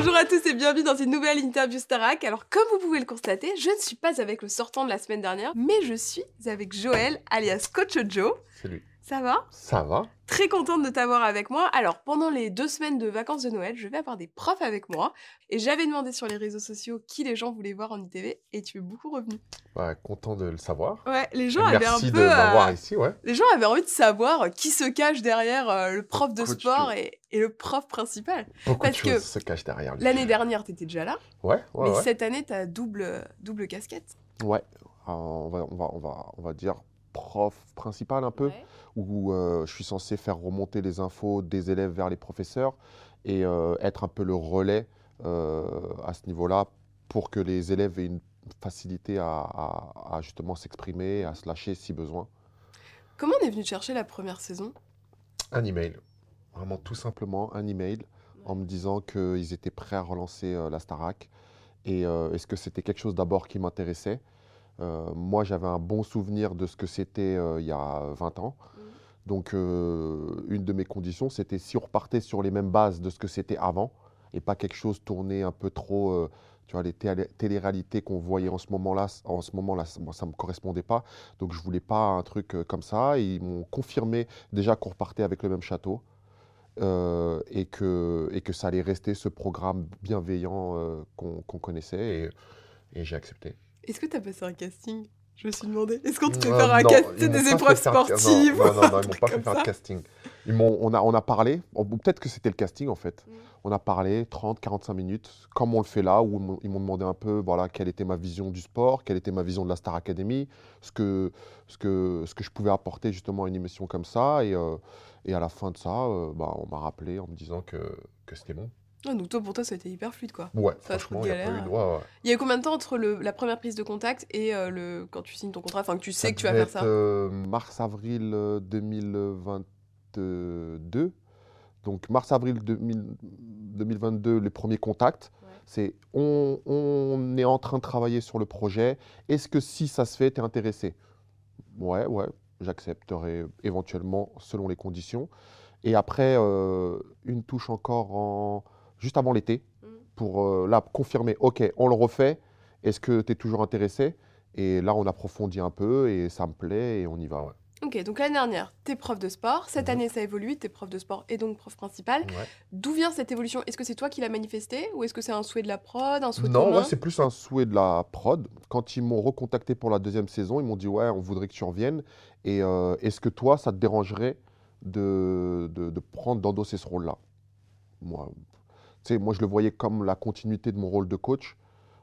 Bonjour à tous et bienvenue dans une nouvelle interview Starac. Alors comme vous pouvez le constater, je ne suis pas avec le sortant de la semaine dernière, mais je suis avec Joël, alias Coach Joe. Salut. Ça va? Ça va Très contente de t'avoir avec moi. Alors, pendant les deux semaines de vacances de Noël, je vais avoir des profs avec moi. Et j'avais demandé sur les réseaux sociaux qui les gens voulaient voir en ITV. Et tu es beaucoup revenu. Ouais, content de le savoir. Ouais, les gens avaient un peu... de m'avoir euh, ici, ouais. Les gens avaient envie de savoir qui se cache derrière euh, le prof de Coach sport et, et le prof principal. Beaucoup parce de choses que se cachent derrière lui? L'année dernière, tu étais déjà là. Ouais, ouais, mais ouais. cette année, tu as double, double casquette. Ouais, Euh, on, va, on, va, on, va, on va dire prof principal un peu, Ouais. où euh, je suis censé faire remonter les infos des élèves vers les professeurs et euh, être un peu le relais euh, à ce niveau-là pour que les élèves aient une facilité à, à- à justement s'exprimer, à se lâcher si besoin. Comment on est venu te chercher la première saison? Un email, vraiment tout simplement un email en me disant qu'ils étaient prêts à relancer euh, la Starac. Et euh, est-ce que c'était quelque chose d'abord qui m'intéressait? Euh, Moi, j'avais un bon souvenir de ce que c'était euh, il y a 20 ans. Mhm. Donc, euh, une de mes conditions, c'était si on repartait sur les mêmes bases de ce que c'était avant et pas quelque chose tourné un peu trop. tu vois, les télé- téléréalités qu'on voyait en ce moment-là, en ce moment-là, ça- moi, ça ne me correspondait pas. Donc, je voulais pas un truc comme ça. Et ils m'ont confirmé déjà qu'on repartait avec le même château euh, et, que, et que ça allait rester ce programme bienveillant euh, qu'on connaissait. Et, et j'ai accepté. Est-ce que tu as passé un casting? Je me suis demandé. Est-ce qu'on te fait Euh, faire un casting des épreuves sportives Non, non, non, ils m'ont pas fait faire de casting. Ils m'ont- on, a, on a parlé, peut-être que c'était le casting en fait. Mm. On a parlé 30, 45 minutes, comme on le fait là, où ils m'ont- ils m'ont demandé un peu voilà, quelle était ma vision du sport, quelle était ma vision de la Star Academy, ce que, ce que, ce que je pouvais apporter justement à une émission comme ça. Et, euh, et à la fin de ça, euh, bah, on m'a rappelé en me disant que, que c'était bon. Ah, Donc toi, pour toi, ça a été hyper fluide, quoi. Ouais, Ça franchement, il n'y a pas eu galère. de... ouais, ouais. Il y a eu combien de temps entre le- la première prise de contact et euh, le quand tu signes ton contrat Enfin, que tu sais Ça que tu vas faire ça? euh, mars-avril euh, 2022. Donc mars-avril 2000 2022, les premiers contacts. Ouais. C'est on, on est en train de travailler sur le projet. Est-ce que si ça se fait, tu es intéressé? Ouais, ouais, j'accepterai éventuellement selon les conditions. Et après, euh, une touche encore en, juste avant l'été Mm. pour euh, là confirmer, ok, on le refait. Est-ce que tu es toujours intéressé? Et là, on approfondit un peu et ça me plaît et on y va. Ouais. Ok, donc l'année dernière, t'es prof de sport. Cette Mhm. année, ça évolue. T'es prof de sport et donc prof principal. Ouais. D'où vient cette évolution? Est-ce que c'est toi qui l'as manifesté ou est-ce que c'est un souhait de la prod, un souhait Non, c'est plus un souhait de la prod. Quand ils m'ont recontacté pour la deuxième saison, ils m'ont dit Ouais, on voudrait que tu reviennes. Et euh, est-ce que toi, ça te dérangerait de, de, de prendre, d'endosser ce rôle-là? Moi, tu sais, moi, je le voyais comme la continuité de mon rôle de coach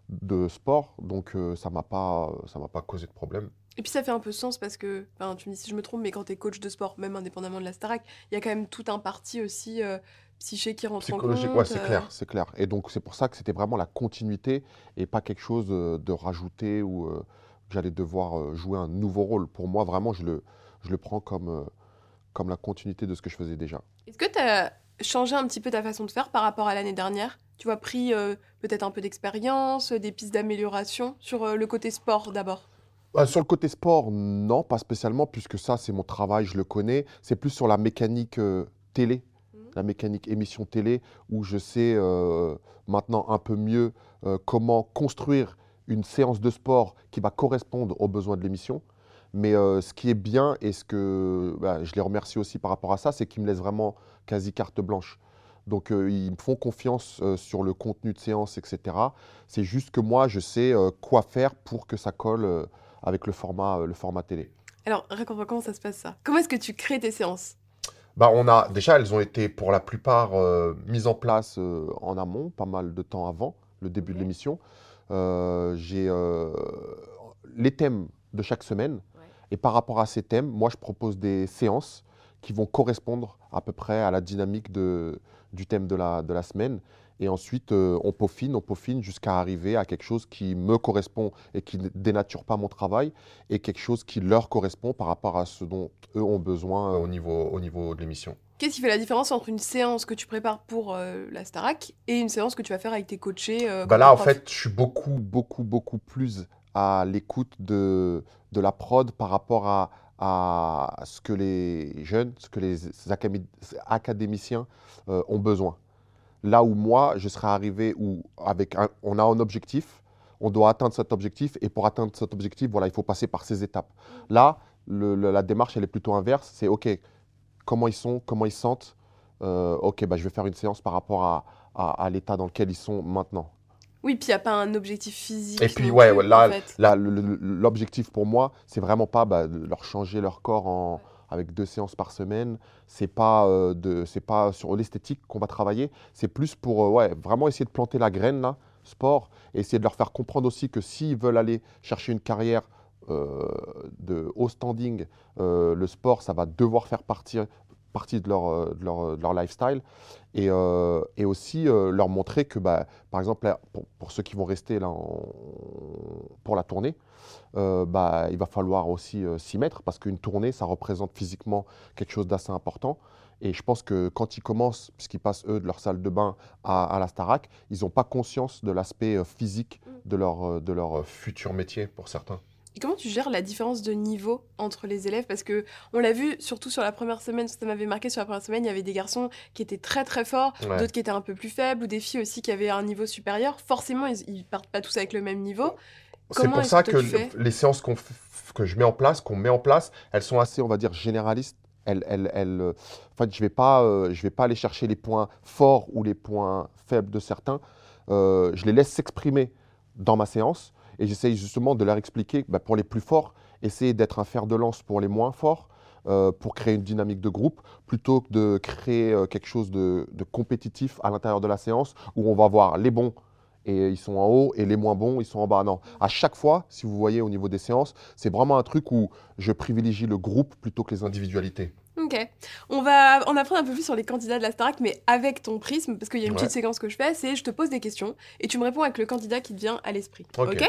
de sport. Donc, euh, ça ne m'a pas, ça m'a pas causé de problème. Et puis ça fait un peu sens parce que, enfin, tu me dis si je me trompe, mais quand t'es coach de sport, même indépendamment de la Starac, il y a quand même tout un parti aussi euh, psyché qui rentre en compte. Ouais, c'est euh, clair, c'est clair. Et donc, c'est pour ça que c'était vraiment la continuité et pas quelque chose euh, de rajouté ou euh, j'allais devoir jouer un nouveau rôle. Pour moi, vraiment, je le, je le prends comme, comme la continuité de ce que je faisais déjà. Est-ce que tu as changé un petit peu ta façon de faire par rapport à l'année dernière Tu vois, pris euh, peut-être un peu d'expérience, euh, des pistes d'amélioration sur euh, le côté sport d'abord Euh, sur le côté sport, non, pas spécialement, puisque ça, c'est mon travail, je le connais. C'est plus sur la mécanique télé, Mhm. la mécanique émission télé, où je sais maintenant un peu mieux comment construire une séance de sport qui va correspondre aux besoins de l'émission. Mais euh, ce qui est bien, et ce que bah, je les remercie aussi par rapport à ça, c'est qu'ils me laissent vraiment quasi carte blanche. Donc euh, ils me font confiance euh, sur le contenu de séance, etc. C'est juste que moi, je sais euh, quoi faire pour que ça colle avec le format, le format télé. Alors, raconte-moi comment ça se passe ça Comment est-ce que tu crées tes séances? Bah, on a, déjà, elles ont été pour la plupart mises en place en amont, pas mal de temps avant le début de l'émission. J'ai les thèmes de chaque semaine. Ouais. Et par rapport à ces thèmes, moi, je propose des séances qui vont correspondre à peu près à la dynamique de, du thème de la, de la semaine. Et ensuite, euh, on peaufine, on peaufine jusqu'à arriver à quelque chose qui me correspond et qui ne dénature pas mon travail et quelque chose qui leur correspond par rapport à ce dont eux ont besoin au niveau, au niveau de l'émission. Qu'est-ce qui fait la différence entre une séance que tu prépares pour euh, la Starac et une séance que tu vas faire avec tes coachés euh, bah Là, en fait, je suis beaucoup, beaucoup, beaucoup plus à l'écoute de, de la prod par rapport à, à ce que les jeunes, ce que les académi- académiciens euh, ont besoin. Là où moi, je serais arrivé où avec un- on a un objectif, on doit atteindre cet objectif, et pour atteindre cet objectif, voilà, il faut passer par ces étapes. Là, le- le- la démarche, elle est plutôt inverse. C'est OK, comment ils sont, comment ils se sentent. Euh, OK, bah, je vais faire une séance par rapport à, à- à l'état dans lequel ils sont maintenant. Oui, puis il n'y a pas un objectif physique. Et puis, ouais, plus, ouais, là, en fait. là, le- le- l'objectif pour moi, c'est vraiment pas bah, de leur changer leur corps en, avec deux séances par semaine. C'est pas, euh, de, c'est pas sur l'esthétique qu'on va travailler. C'est plus pour euh, ouais, vraiment essayer de planter la graine, là, sport, et essayer de leur faire comprendre aussi que s'ils veulent aller chercher une carrière euh, de haut standing, euh, le sport, ça va devoir faire partie, partie de, leur, euh, de, leur, de leur lifestyle. Et, euh, et aussi euh, leur montrer que, bah, par exemple, là, pour, pour ceux qui vont rester là en- pour la tournée, euh, bah, il va falloir aussi euh, s'y mettre parce qu'une tournée, ça représente physiquement quelque chose d'assez important. Et je pense que quand ils commencent, puisqu'ils passent eux de leur salle de bain à, à la Starac, ils n'ont pas conscience de l'aspect euh, physique de leur, euh, de leur euh, futur métier pour certains. Et comment tu gères la différence de niveau entre les élèves? Parce que on l'a vu, surtout sur la première semaine, ça m'avait marqué sur la première semaine, il y avait des garçons qui étaient très très forts, Ouais. d'autres qui étaient un peu plus faibles, ou des filles aussi qui avaient un niveau supérieur. Forcément, ils, ils partent pas tous avec le même niveau. C'est pour ça que les séances que je mets en place, qu'on met en place, elles sont assez, on va dire, généralistes. Elles, elles, elles, euh, en fait, je vais pas, euh, je vais pas aller chercher les points forts ou les points faibles de certains. Euh, je les laisse s'exprimer dans ma séance et j'essaye justement de leur expliquer, bah, pour les plus forts, essayer d'être un fer de lance pour les moins forts. euh, pour créer une dynamique de groupe, plutôt que de créer euh, quelque chose de, de compétitif à l'intérieur de la séance, où on va voir les bons et ils sont en haut et les moins bons, ils sont en bas. Non, à chaque fois, si vous voyez au niveau des séances, c'est vraiment un truc où je privilégie le groupe plutôt que les individualités. Ok. On va en apprendre un peu plus sur les candidats de la Starac, mais avec ton prisme, parce qu'il y a une Ouais. petite séquence que je fais, c'est je te pose des questions et tu me réponds avec le candidat qui te vient à l'esprit. Ok.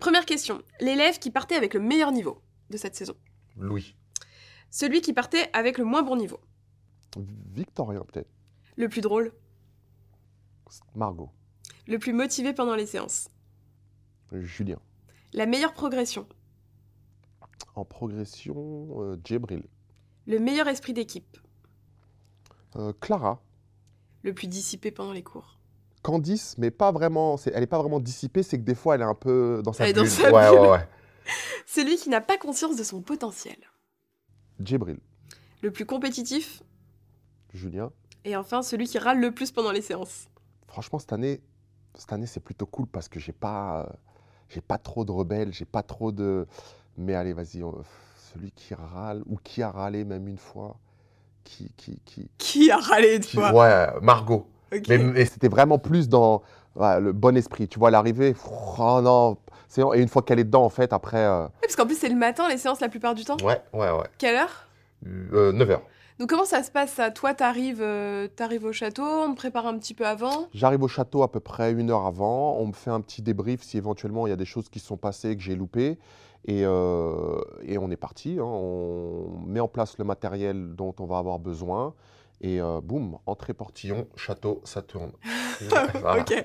Première question. L'élève qui partait avec le meilleur niveau de cette saison? Louis. Celui qui partait avec le moins bon niveau. Victorien, peut-être. Le plus drôle. Margot. Le plus motivé pendant les séances. Julien. La meilleure progression. En progression, euh, Djibril. Le meilleur esprit d'équipe. Euh, Clara. Le plus dissipé pendant les cours. Candice, mais pas vraiment. Elle n'est pas vraiment dissipée, c'est que des fois, elle est un peu dans sa Elle est dans bulle. sa ouais, bulle. ouais, ouais. Celui qui n'a pas conscience de son potentiel. Djibril. Le plus compétitif. Julien. Et enfin, celui qui râle le plus pendant les séances. Franchement, cette année, cette année c'est plutôt cool parce que j'ai pas, euh, j'ai pas trop de rebelles, j'ai pas trop de. Mais allez, vas-y, on- celui qui râle ou qui a râlé même une fois, qui, qui, qui, Qui a râlé qui- fois? ouais, Margot. Mais, mais c'était vraiment plus dans ouais, le bon esprit. Tu vois, l'arrivée, oh non, c'est et une fois qu'elle est dedans, en fait, après, euh, Ouais, parce qu'en plus, c'est le matin, les séances la plupart du temps. ouais, ouais, ouais, Quelle heure? Euh, 9h. Donc, comment ça se passe ça? Toi, t'arrives euh, t'arrives au château, on te prépare un petit peu avant? J'arrive au château à peu près une heure avant. On me fait un petit débrief si éventuellement il y a des choses qui sont passées que j'ai loupées. Et, euh, et on est parti. hein. On met en place le matériel dont on va avoir besoin. Et euh, boum, entrée portillon, château, ça tourne. Voilà. ok.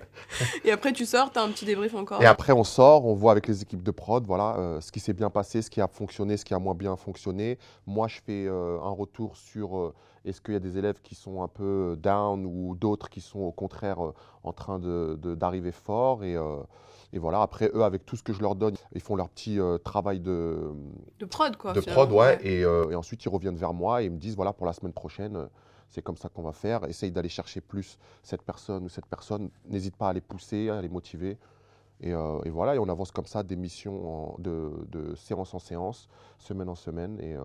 Et après, tu sors, t'as un petit débrief encore? Et après, on sort, on voit avec les équipes de prod, voilà, euh, ce qui s'est bien passé, ce qui a fonctionné, ce qui a moins bien fonctionné. Moi, je fais euh, un retour sur est-ce qu'il y a des élèves qui sont un peu down ou d'autres qui sont au contraire en train de- de- d'arriver fort. Et, et voilà, après, eux, avec tout ce que je leur donne, ils font leur petit euh, travail de, De prod, quoi. de prod, ouais. Et, euh, et ensuite, ils reviennent vers moi et ils me disent voilà, pour la semaine prochaine, euh, c'est comme ça qu'on va faire. Essaye d'aller chercher plus cette personne ou cette personne. N'hésite pas à les pousser, à les motiver. Et, euh, et voilà, et on avance comme ça, d'émission en- de, de séance en séance, semaine en semaine. Et, euh,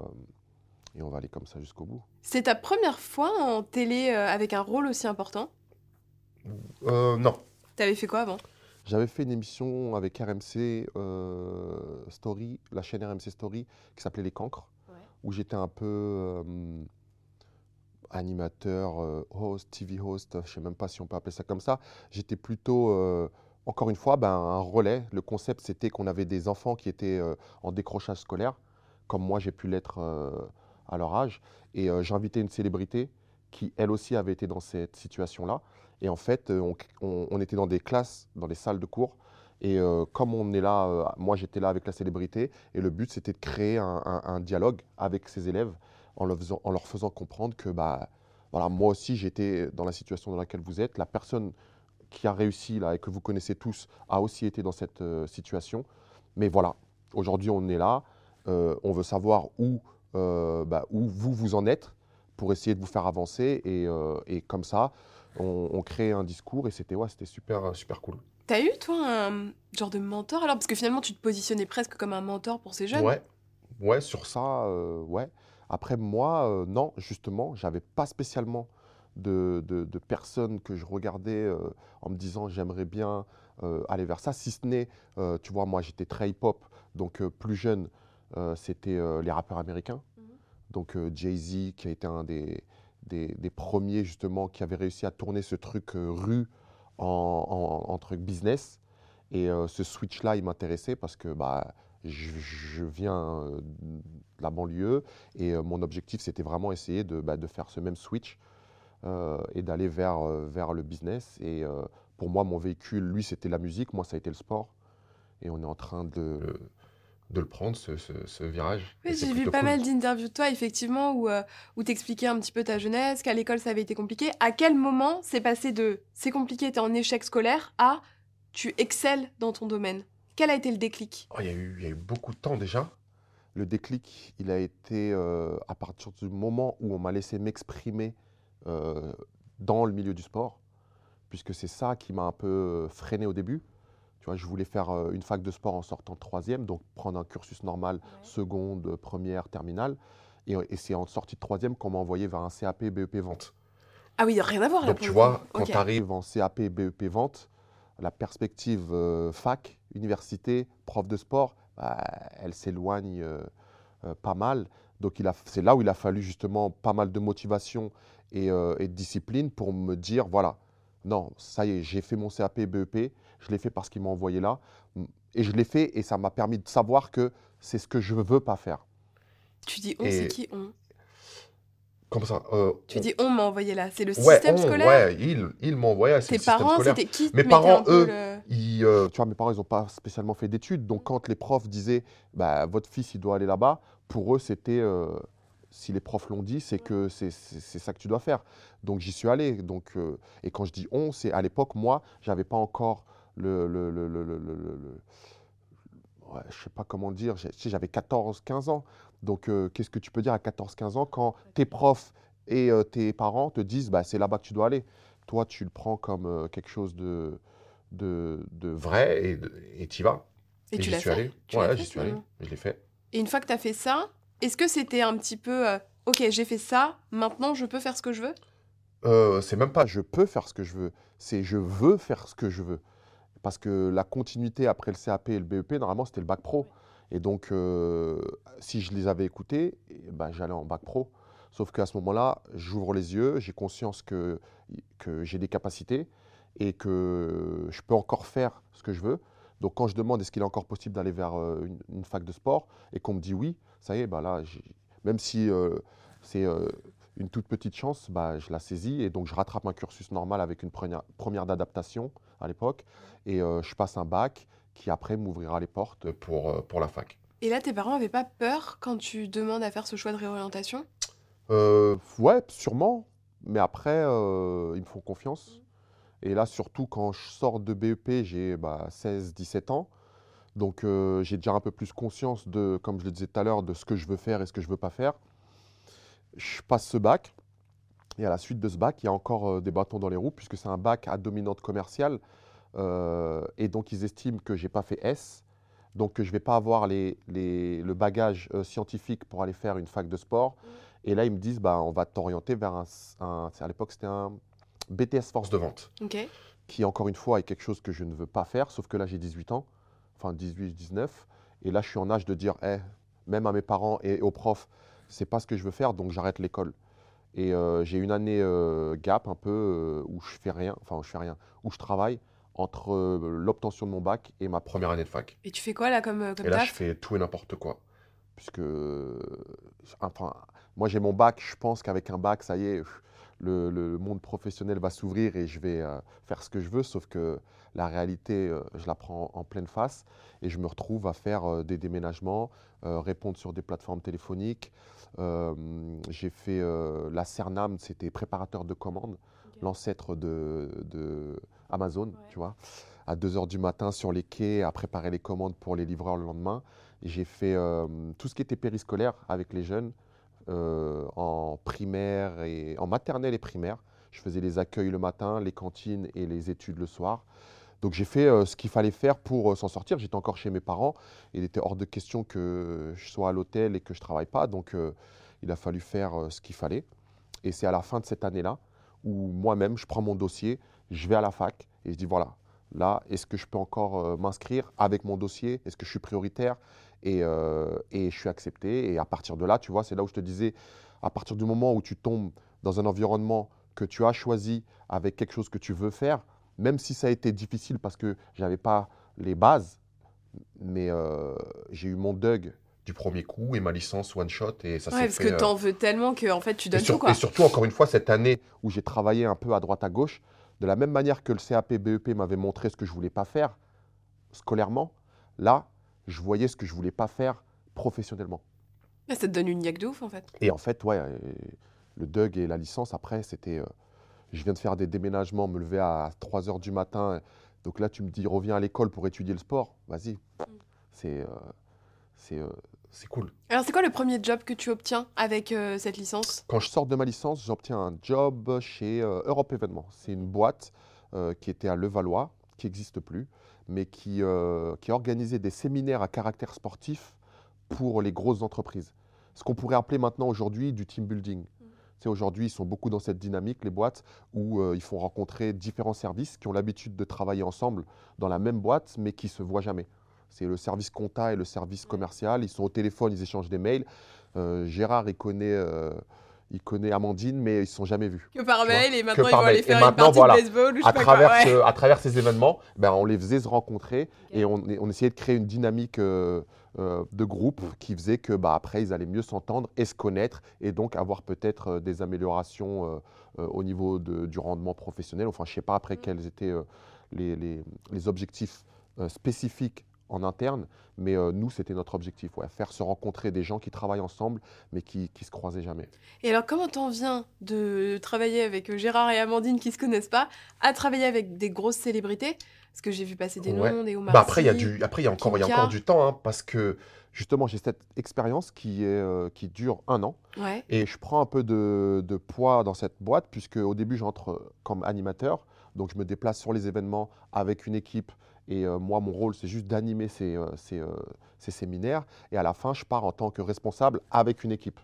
et on va aller comme ça jusqu'au bout. C'est ta première fois en télé euh, avec un rôle aussi important? Euh, non. T'avais fait quoi avant? J'avais fait une émission avec RMC euh, Story, la chaîne RMC Story, qui s'appelait Les Cancres, Ouais. où j'étais un peu. euh, animateur, euh, host, TV host, je ne sais même pas si on peut appeler ça comme ça. J'étais plutôt, euh, encore une fois, ben, un relais. Le concept, c'était qu'on avait des enfants qui étaient en décrochage scolaire, comme moi j'ai pu l'être à leur âge. Et j'invitais une célébrité qui, elle aussi, avait été dans cette situation-là. Et en fait, on, était dans des classes, dans des salles de cours. Et comme on est là, moi j'étais là avec la célébrité, et le but c'était de créer un, dialogue avec ces élèves en leur faisant, comprendre que bah, voilà, moi aussi j'étais dans la situation dans laquelle vous êtes. La personne qui a réussi là et que vous connaissez tous a aussi été dans cette euh, situation. Mais voilà, aujourd'hui on est là, euh, on veut savoir où, euh, bah, où vous vous en êtes pour essayer de vous faire avancer et comme ça on, crée un discours et c'était ouais, c'était super, super cool. T'as eu toi un genre de mentor alors? Parce que finalement tu te positionnais presque comme un mentor pour ces jeunes. Ouais, ouais sur ça, ouais. Après, moi, euh, non, justement, j'avais pas spécialement de, de, personnes que je regardais euh, en me disant j'aimerais bien euh, aller vers ça, si ce n'est, tu vois, moi j'étais très hip-hop, donc plus jeune, c'était les rappeurs américains. Mhm. Donc Jay-Z, qui a été un des, des, premiers justement qui avait réussi à tourner ce truc rue en, truc business. Et ce switch-là, il m'intéressait parce que bah, je, viens euh, de la banlieue et euh, mon objectif, c'était vraiment essayer de, bah, faire ce même switch euh, et d'aller vers, vers le business. Et pour moi, mon véhicule, lui, c'était la musique, moi, ça a été le sport. Et on est en train de, de le prendre, ce, ce, virage. Oui, j'ai vu pas mal d'interviews de toi, effectivement, où, où tu expliquais un petit peu ta jeunesse, qu'à l'école, ça avait été compliqué. À quel moment c'est passé de c'est compliqué, tu es en échec scolaire, à tu excelles dans ton domaine quel a été le déclic? Oh, il, y a eu, y a eu beaucoup de temps déjà. Le déclic, il a été euh, à partir du moment où on m'a laissé m'exprimer euh, dans le milieu du sport, puisque c'est ça qui m'a un peu euh, freiné au début. Tu vois, je voulais faire une fac de sport en sortant de troisième, donc prendre un cursus normal, seconde, première, terminale. Et, c'est en sortie de troisième qu'on m'a envoyé vers un CAP BEP vente. Ah oui, rien à voir. Donc tu vois, quand tu arrives en CAP BEP vente, la perspective fac, université, prof de sport, bah, elle s'éloigne euh, euh, pas mal. Donc c'est là où il a fallu justement pas mal de motivation euh, et, de discipline pour me dire, voilà, non, ça y est, j'ai fait mon CAP, BEP, je l'ai fait parce qu'il m'a envoyé là, et je l'ai fait et ça m'a permis de savoir que c'est ce que je ne veux pas faire. Tu dis on, c'est qui on? Comment ça Tu dis on m'a envoyé là, c'est le système scolaire? Ouais, il, il m'a envoyé, Tes parents, c'était qui Mes parents, eux, euh, tu vois, mes parents, ils n'ont pas spécialement fait d'études. Donc, quand les profs disaient, bah, votre fils, il doit aller là-bas, pour eux, c'était, euh, si les profs l'ont dit, c'est que c'est ça que tu dois faire. Donc, j'y suis allé. Donc, euh, et quand je dis on, c'est à l'époque, moi, j'avais pas encore le, le, le, le ouais, je sais pas comment dire, j'avais 14-15 ans. Donc, qu'est-ce que tu peux dire à 14-15 ans quand tes profs et tes parents te disent, bah, c'est là-bas que tu dois aller? Toi, tu le prends comme quelque chose de, de, de vrai et tu y vas. Et, tu l'as fait? Ouais, j'y suis allé. Je l'ai fait. Et une fois que tu as fait ça, est-ce que c'était un petit peu euh, OK, j'ai fait ça, maintenant je peux faire ce que je veux? Euh, C'est même pas je peux faire ce que je veux, c'est je veux faire ce que je veux. Parce que la continuité après le CAP et le BEP, normalement, c'était le bac pro. Et donc, euh, si je les avais écoutés, eh ben, j'allais en bac pro. Sauf qu'à ce moment-là, j'ouvre les yeux, j'ai conscience que, que j'ai des capacités et que je peux encore faire ce que je veux. Donc quand je demande est-ce qu'il est encore possible d'aller vers euh, une, fac de sport et qu'on me dit oui, ça y est, bah là, même si euh, c'est euh, une toute petite chance, bah, je la saisis et donc je rattrape un cursus normal avec une première, première d'adaptation à l'époque et je passe un bac qui après m'ouvrira les portes pour, pour la fac. Et là, tes parents n'avaient pas peur quand tu demandes à faire ce choix de réorientation? Ouais, sûrement. Mais après, ils me font confiance. Et là, surtout quand je sors de BEP, j'ai 16-17 bah, ans. Donc euh, j'ai déjà un peu plus conscience de, comme je le disais tout à l'heure, de ce que je veux faire et ce que je ne veux pas faire. Je passe ce bac. Et à la suite de ce bac, il y a encore euh, des bâtons dans les roues, puisque c'est un bac à dominante commerciale. Euh, et donc ils estiment que je n'ai pas fait S, donc que je ne vais pas avoir les, le bagage scientifique pour aller faire une fac de sport. Et là, ils me disent, bah, on va t'orienter vers un, un à l'époque, c'était un BTS force de vente, qui encore une fois est quelque chose que je ne veux pas faire, sauf que là j'ai 18 ans, enfin 18, 19, et là je suis en âge de dire, hey, même à mes parents et aux profs, c'est pas ce que je veux faire, donc j'arrête l'école. Et euh, j'ai une année euh, gap un peu euh, où je fais rien, enfin où je fais rien, où je travaille entre l'obtention de mon bac et ma première année de fac. Et tu fais quoi là comme, comme Et là, je fais tout et n'importe quoi. Puisque, enfin, moi j'ai mon bac, je pense qu'avec un bac, ça y est, le, le monde professionnel va s'ouvrir et je vais euh, faire ce que je veux, sauf que la réalité, euh, je la prends en pleine face et je me retrouve à faire euh, des déménagements, répondre sur des plateformes téléphoniques. J'ai fait la Cernam, c'était préparateur de commandes, l'ancêtre de, de Amazon, Ouais. tu vois, à 2h du matin sur les quais à préparer les commandes pour les livreurs le lendemain. J'ai fait tout ce qui était périscolaire avec les jeunes euh, en primaire et en maternelle et primaire. Je faisais les accueils le matin, les cantines et les études le soir. Donc j'ai fait euh, ce qu'il fallait faire pour euh, s'en sortir. J'étais encore chez mes parents. Il était hors de question que je sois à l'hôtel et que je travaille pas. Donc il a fallu faire ce qu'il fallait. Et c'est à la fin de cette année-là où moi-même, je prends mon dossier, je vais à la fac et je dis voilà, là, est-ce que je peux encore m'inscrire avec mon dossier? Est-ce que je suis prioritaire? Et, euh, et je suis accepté. Et à partir de là, tu vois, c'est là où je te disais, à partir du moment où tu tombes dans un environnement que tu as choisi avec quelque chose que tu veux faire, même si ça a été difficile parce que j'avais pas les bases, mais euh, j'ai eu mon Doug du premier coup et ma licence one shot et ça Ouais, parce fait. que euh, t'en veux tellement que en fait tu donnes sur- tout quoi. et surtout, encore une fois, cette année où j'ai travaillé un peu à droite à gauche, de la même manière que le CAP BEP m'avait montré ce que je voulais pas faire scolairement, là, je voyais ce que je voulais pas faire professionnellement. Ça te donne une niaque de ouf en fait. Et en fait, ouais, euh, le DUG et la licence, après, c'était. euh, je viens de faire des déménagements, me lever à 3 h du matin. Donc là, tu me dis, reviens à l'école pour étudier le sport. Vas-y. C'est. euh, c'est euh, c'est cool. Alors c'est quoi le premier job que tu obtiens avec euh, cette licence? Quand je sors de ma licence, j'obtiens un job chez euh, Europe Événements. C'est une boîte euh, qui était à Levallois, qui n'existe plus, mais qui, euh, qui organisait des séminaires à caractère sportif pour les grosses entreprises. Ce qu'on pourrait appeler maintenant aujourd'hui du team building. Sais, Aujourd'hui, ils sont beaucoup dans cette dynamique, les boîtes, où euh, ils font rencontrer différents services qui ont l'habitude de travailler ensemble dans la même boîte, mais qui ne se voient jamais. C'est le service compta et le service commercial. Ils sont au téléphone, ils échangent des mails. Euh, Gérard, il connaît, euh, il connaît Amandine, mais ils ne se sont jamais vus. Que par mail et maintenant ils vont aller Et faire une partie voilà, de baseball ou je sais À pas quoi. travers, Ouais. ce- à travers ces événements, ben, on les faisait se rencontrer et on, on essayait de créer une dynamique euh, euh, de groupe qui faisait que bah, après ils allaient mieux s'entendre et se connaître et donc avoir peut-être euh, des améliorations au niveau de- du rendement professionnel. Enfin, je ne sais pas après Mm. quels étaient les, les- les objectifs spécifiques en interne, mais euh, nous, c'était notre objectif, ouais, faire se rencontrer des gens qui travaillent ensemble, mais qui ne se croisaient jamais. Et alors comment t'en viens de travailler avec euh, Gérard et Amandine qui se connaissent pas à travailler avec des grosses célébrités? Parce que j'ai vu passer des Ouais. noms, des Omar Bah après, il y a du, après, il y a encore, y a encore du temps, hein, parce que justement, j'ai cette expérience qui, est, euh, qui dure un an. Ouais. Et je prends un peu de, de poids dans cette boîte, puisque au début, j'entre comme animateur. Donc, je me déplace sur les événements avec une équipe. Et euh, moi, mon rôle, c'est juste d'animer ces, euh, ces, euh, ces séminaires. Et à la fin, je pars en tant que responsable avec une équipe.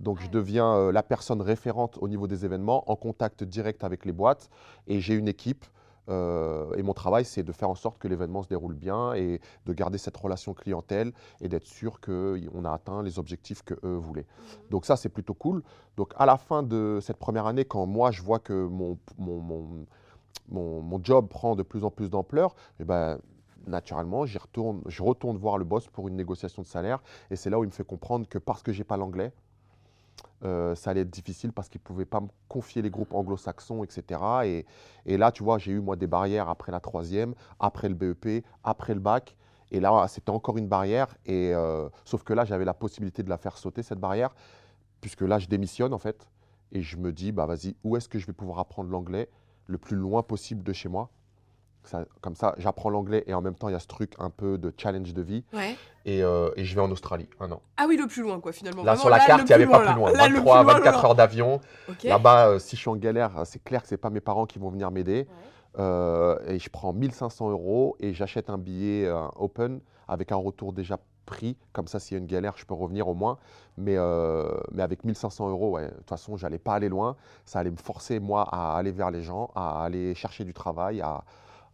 Donc, je deviens la personne référente au niveau des événements, en contact direct avec les boîtes. Et j'ai une équipe. euh, et mon travail, c'est de faire en sorte que l'événement se déroule bien et de garder cette relation clientèle et d'être sûr qu'on a atteint les objectifs que eux voulaient. Donc ça, c'est plutôt cool. Donc à la fin de cette première année, quand moi, je vois que mon, mon, mon, mon- job prend de plus en plus d'ampleur, eh ben, naturellement, j'y retourne, je retourne voir le boss pour une négociation de salaire. Et c'est là où il me fait comprendre que parce que j'ai pas l'anglais, euh, ça allait être difficile parce qu'il ne pouvait pas me confier les groupes anglo-saxons, etc. Et, et là, tu vois, j'ai eu moi des barrières après la troisième, après le BEP, après le bac. Et là, c'était encore une barrière. Et, euh, sauf que là, j'avais la possibilité de la faire sauter, cette barrière, puisque là, je démissionne en fait. Et je me dis, bah vas-y, où est-ce que je vais pouvoir apprendre l'anglais le plus loin possible de chez moi Ça- Comme ça, j'apprends l'anglais et en même temps, il y a ce truc un peu de challenge de vie. Ouais. Et, euh, et je vais en Australie, un an. Ah oui, le plus loin quoi finalement. Là, Vraiment, sur la carte, il n'y avait pas plus loin. Là, le 23, plus loin, 24 loin. heures d'avion. Là-bas, euh, si je suis en galère, c'est clair que ce n'est pas mes parents qui vont venir m'aider. Ouais. Euh, et je prends 1500 euros et j'achète un billet open avec un retour déjà pris. Comme ça, s'il y a une galère, je peux revenir au moins. Mais, euh, mais avec 1500 euros, ouais, de toute façon, j'allais pas aller loin. Ça allait me forcer, moi, à aller vers les gens, à aller chercher du travail, à,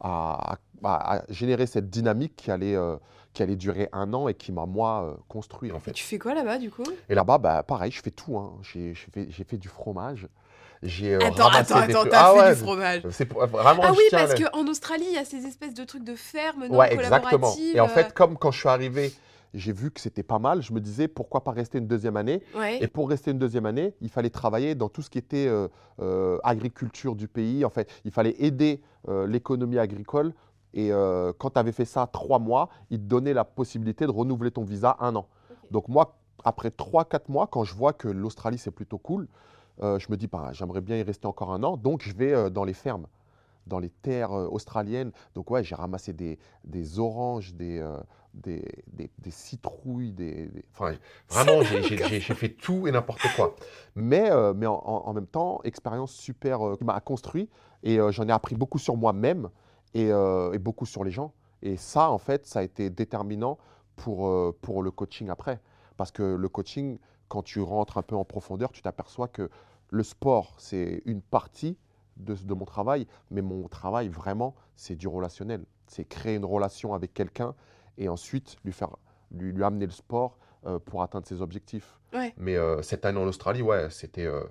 à, à- à générer cette dynamique qui allait, euh, qui allait durer un an et qui m'a, moi, euh, construit, en Et fait. tu fais quoi là-bas du coup? Et là-bas, bah, pareil, je fais tout. hein. J'ai j'ai fait, j'ai fait du fromage. J'ai Attends, ramassé attends, des attends, t'as Ah fait ouais, du fromage. C'est vraiment, Ah oui, parce qu'en Australie, il y a ces espèces de trucs de ferme, non Ouais, exactement. Et en fait, comme quand je suis arrivé, j'ai vu que c'était pas mal, je me disais pourquoi pas rester une deuxième année. ouais. Et pour rester une deuxième année, il fallait travailler dans tout ce qui était euh, euh, agriculture du pays. En fait, il fallait aider euh, l'économie agricole. Et quand tu avais fait ça trois mois, ils te donnaient la possibilité de renouveler ton visa un an. Donc moi, après trois, quatre mois, quand je vois que l'Australie, c'est plutôt cool, je me dis, bah, j'aimerais bien y rester encore un an. Donc je vais dans les fermes, dans les terres australiennes. Donc ouais, j'ai ramassé des, des oranges, des, euh, des, des- des citrouilles, des, des- Enfin, vraiment, j'ai- fait tout et n'importe quoi. Mais, euh, mais en, même temps, expérience super euh, qui m'a construit. Et euh, j'en ai appris beaucoup sur moi-même et, et beaucoup sur les gens. Et ça, en fait, ça a été déterminant pour, pour le coaching après. Parce que le coaching, quand tu rentres un peu en profondeur, tu t'aperçois que le sport, c'est une partie de, de mon travail, mais mon travail, vraiment, c'est du relationnel. C'est créer une relation avec quelqu'un et ensuite lui, faire, lui, lui amener le sport euh, pour atteindre ses objectifs. Ouais. Mais euh, cette année en Australie, ouais, c'était euh,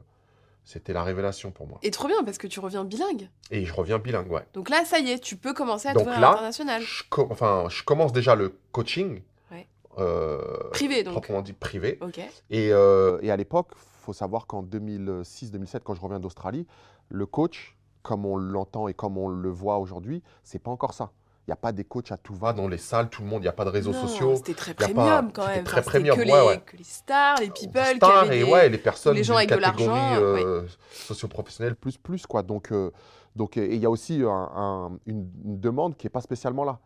c'était la révélation pour moi. Et trop bien parce que tu reviens bilingue. Et je reviens bilingue, ouais. Donc là, ça y est, tu peux commencer à t'ouvrir à l'international. Je, enfin, je commence déjà le coaching, Ouais. Privé donc. proprement dit privé. Ok. Et, et à l'époque, il faut savoir qu'en 2006-2007, quand je reviens d'Australie, le coach, comme on l'entend et comme on le voit aujourd'hui, c'est pas encore ça. Il n'y a pas des coachs à tout va dans les salles, tout le monde, il n'y a pas de réseaux Non, sociaux. C'était très a pas- premium quand même. très Enfin, premium, que, ouais, les, ouais. que les stars, les people qui Stars avaient et des- ouais, les personnes les gens avec de catégorie l'argent, euh, socio-professionnelle plus plus quoi. Donc euh, donc et il y a aussi un- un- une, une demande qui est pas spécialement là.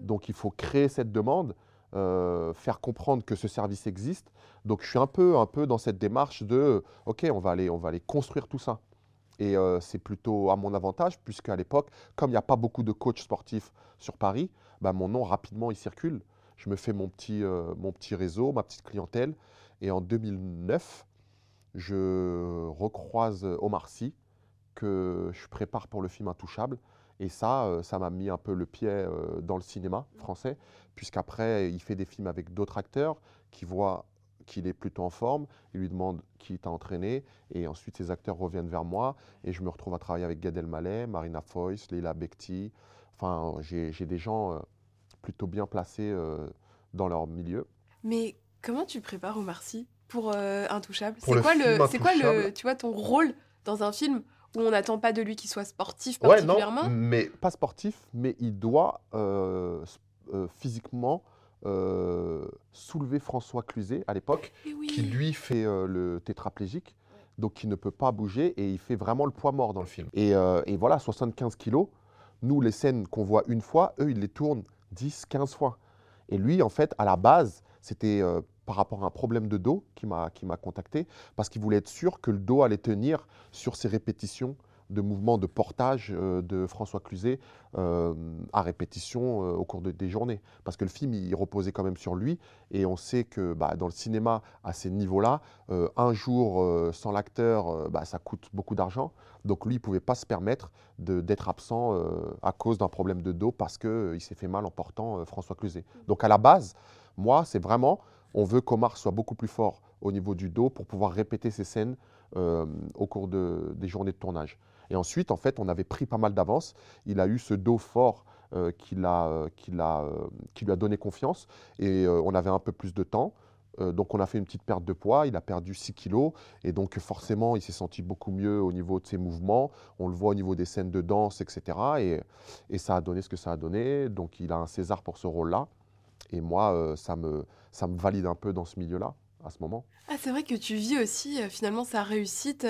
Donc il faut créer cette demande, euh, faire comprendre que ce service existe. Donc je suis un peu un peu dans cette démarche de ok on va aller on va aller construire tout ça. Et euh, c'est plutôt à mon avantage, puisqu'à l'époque, comme il n'y a pas beaucoup de coachs sportifs sur Paris, bah, mon nom rapidement il circule. Je me fais mon petit, euh, mon petit réseau, ma petite clientèle. Et en 2009, je recroise Omar Sy, que je prépare pour le film Intouchable. Et ça, euh, ça m'a mis un peu le pied dans le cinéma français, puisqu'après, il fait des films avec d'autres acteurs qui voient qu'il est plutôt en forme. Il lui demande qui t'a entraîné. Et ensuite, ces acteurs reviennent vers moi. Et je me retrouve à travailler avec Gad Elmaleh, Marina Foïs, Leila Bekti. Enfin, j'ai des gens euh, plutôt bien placés euh, dans leur milieu. Mais comment tu prépares Omar Sy pour euh, Intouchable? C'est quoi le, c'est quoi le, tu vois, ton rôle dans un film où on n'attend pas de lui qu'il soit sportif Ouais, non, particulièrement? mais pas sportif, mais il doit euh, euh, physiquement soulever François Cluzet à l'époque, Eh oui. qui lui fait euh, le tétraplégique, donc qui ne peut pas bouger et il fait vraiment le poids mort dans le film. Et, euh, et voilà, 75 kilos, nous, les scènes qu'on voit une fois, eux, ils les tournent 10, 15 fois. Et lui, en fait, à la base, c'était euh, par rapport à un problème de dos qui m'a qui m'a contacté, parce qu'il voulait être sûr que le dos allait tenir sur ses répétitions de mouvements de portage euh, de François Cluzet euh, à répétition euh, au cours de- des journées. Parce que le film, il reposait quand même sur lui, et on sait que bah, dans le cinéma, à ces niveaux-là, un jour sans l'acteur, bah, ça coûte beaucoup d'argent. Donc lui, il ne pouvait pas se permettre d'être absent à cause d'un problème de dos parce qu'il s'est fait mal en portant François Cluzet. Donc à la base, moi, c'est vraiment, on veut qu'Omar soit beaucoup plus fort au niveau du dos pour pouvoir répéter ces scènes au cours de- des journées de tournage. Et ensuite, en fait, on avait pris pas mal d'avance. Il a eu ce dos fort euh, euh, euh, qui lui a donné confiance. Et on avait un peu plus de temps. Donc, on a fait une petite perte de poids. Il a perdu 6 kilos. Et donc, forcément, il s'est senti beaucoup mieux au niveau de ses mouvements. On le voit au niveau des scènes de danse, etc. Et, ça a donné ce que ça a donné. Donc, il a un César pour ce rôle-là. Et moi, ça, me, ça me valide un peu dans ce milieu-là, à ce moment. Ah, c'est vrai que tu vis aussi, finalement, sa réussite.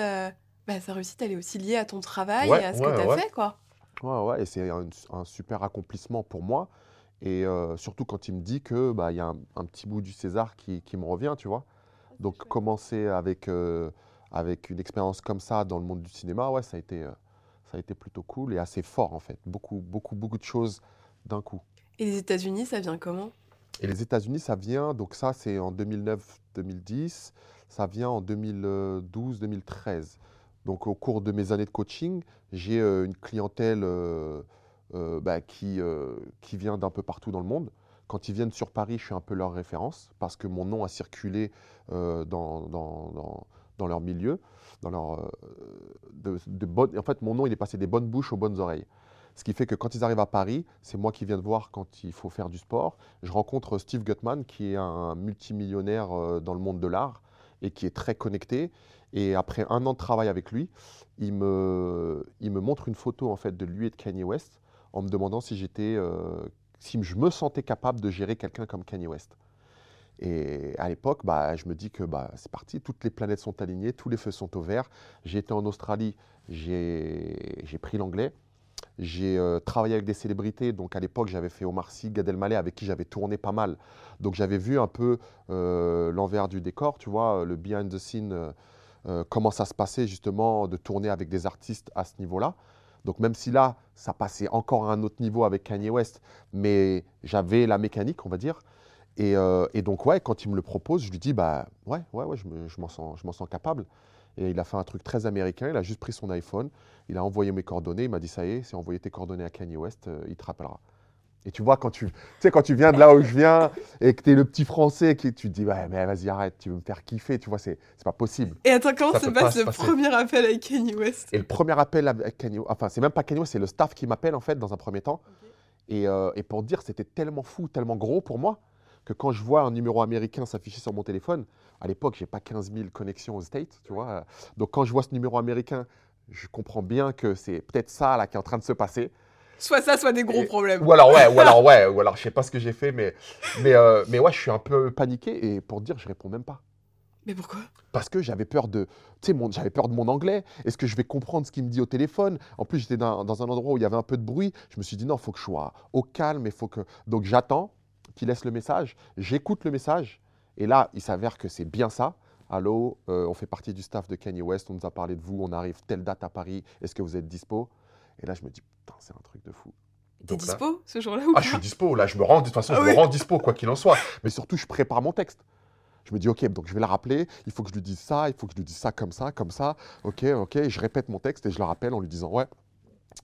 Bah, sa réussite, elle est aussi liée à ton travail Ouais, et à ce ouais, que tu as ouais. fait, quoi. Ouais, ouais, et c'est un, un super accomplissement pour moi. Et euh, surtout quand il me dit que bah, y a un, un petit bout du César qui, qui me revient, tu vois. Donc commencer avec, euh, avec une expérience comme ça dans le monde du cinéma, ouais, ça a été, euh, ça a été plutôt cool et assez fort en fait. Beaucoup, beaucoup, beaucoup de choses d'un coup. Et les États-Unis, ça vient comment? Et les États-Unis, ça vient, donc ça c'est en 2009-2010, ça vient en 2012-2013. Donc au cours de mes années de coaching, j'ai euh, une clientèle euh, euh, bah, qui, qui vient d'un peu partout dans le monde. Quand ils viennent sur Paris, je suis un peu leur référence parce que mon nom a circulé dans, dans, dans- leur milieu. Dans leur, de, de en fait, mon nom, il est passé des bonnes bouches aux bonnes oreilles. Ce qui fait que quand ils arrivent à Paris, c'est moi qui viens de voir quand il faut faire du sport. Je rencontre Steve Gutman, qui est un multimillionnaire dans le monde de l'art et qui est très connecté. Et après un an de travail avec lui, il me, il me montre une photo en fait de lui et de Kanye West en me demandant si j'étais, euh, si je me sentais capable de gérer quelqu'un comme Kanye West. Et à l'époque, bah, je me dis que bah, c'est parti, toutes les planètes sont alignées, tous les feux sont au vert. J'ai été en Australie, j'ai pris l'anglais. J'ai euh, travaillé avec des célébrités, donc à l'époque j'avais fait Omar Sy, Gad Elmaleh, avec qui j'avais tourné pas mal. Donc j'avais vu un peu euh, l'envers du décor, tu vois, le behind the scene, euh, comment ça se passait justement de tourner avec des artistes à ce niveau-là. Donc même si là, ça passait encore à un autre niveau avec Kanye West, mais j'avais la mécanique, on va dire. Et, euh, donc ouais, quand il me le propose, je lui dis bah ouais, ouais, ouais, je me- je m'en sens, sens capable. Et il a fait un truc très américain. Il a juste pris son iPhone, il a envoyé mes coordonnées, il m'a dit ça y est, c'est envoyé tes coordonnées à Kanye West, euh, il te rappellera. Et tu vois, quand tu, tu sais, quand tu viens de là où je viens et que tu es le petit français, qui, tu te dis, ouais, mais vas-y, arrête, tu veux me faire kiffer, tu vois, c'est pas possible. Et attends, comment Ça se passe se le passer. premier appel avec Kanye West Et le premier appel avec Kanye enfin, c'est même pas Kanye West, c'est le staff qui m'appelle, en fait, dans un premier temps. Et, euh, et pour dire, c'était tellement fou, tellement gros pour moi, que quand je vois un numéro américain s'afficher sur mon téléphone, à l'époque, j'ai pas 15 000 connexions aux States, tu vois. Donc quand je vois ce numéro américain, je comprends bien que c'est peut-être ça là qui est en train de se passer. Soit ça, soit des gros Et- problèmes. Ou alors ouais, ou alors ouais, ou alors je sais pas ce que j'ai fait, mais mais euh, mais ouais, je suis un peu paniqué et pour te dire, je réponds même pas Mais pourquoi? Parce que j'avais peur de, tu sais, mon- j'avais peur de mon anglais. Est-ce que je vais comprendre ce qu'il me dit au téléphone? En plus, j'étais dans, dans un endroit où il y avait un peu de bruit. Je me suis dit non, il faut que je sois au calme, il faut que. Donc j'attends qu'il laisse le message. J'écoute le message et là, il s'avère que c'est bien ça. Allô, euh, on fait partie du staff de Kanye West. On nous a parlé de vous. On arrive telle date à Paris. Est-ce que vous êtes dispo? Et là, je me dis putain, c'est un truc de fou. T'es là- dispo ce jour-là ou ah, pas je suis dispo, là, je me rends, de toute façon, Ah je oui. me rends dispo, quoi qu'il en soit. Mais surtout, je prépare mon texte. Je me dis, OK, donc je vais la rappeler, il faut que je lui dise ça, il faut que je lui dise ça comme ça, comme ça. OK, OK, et je répète mon texte et je le rappelle en lui disant, ouais,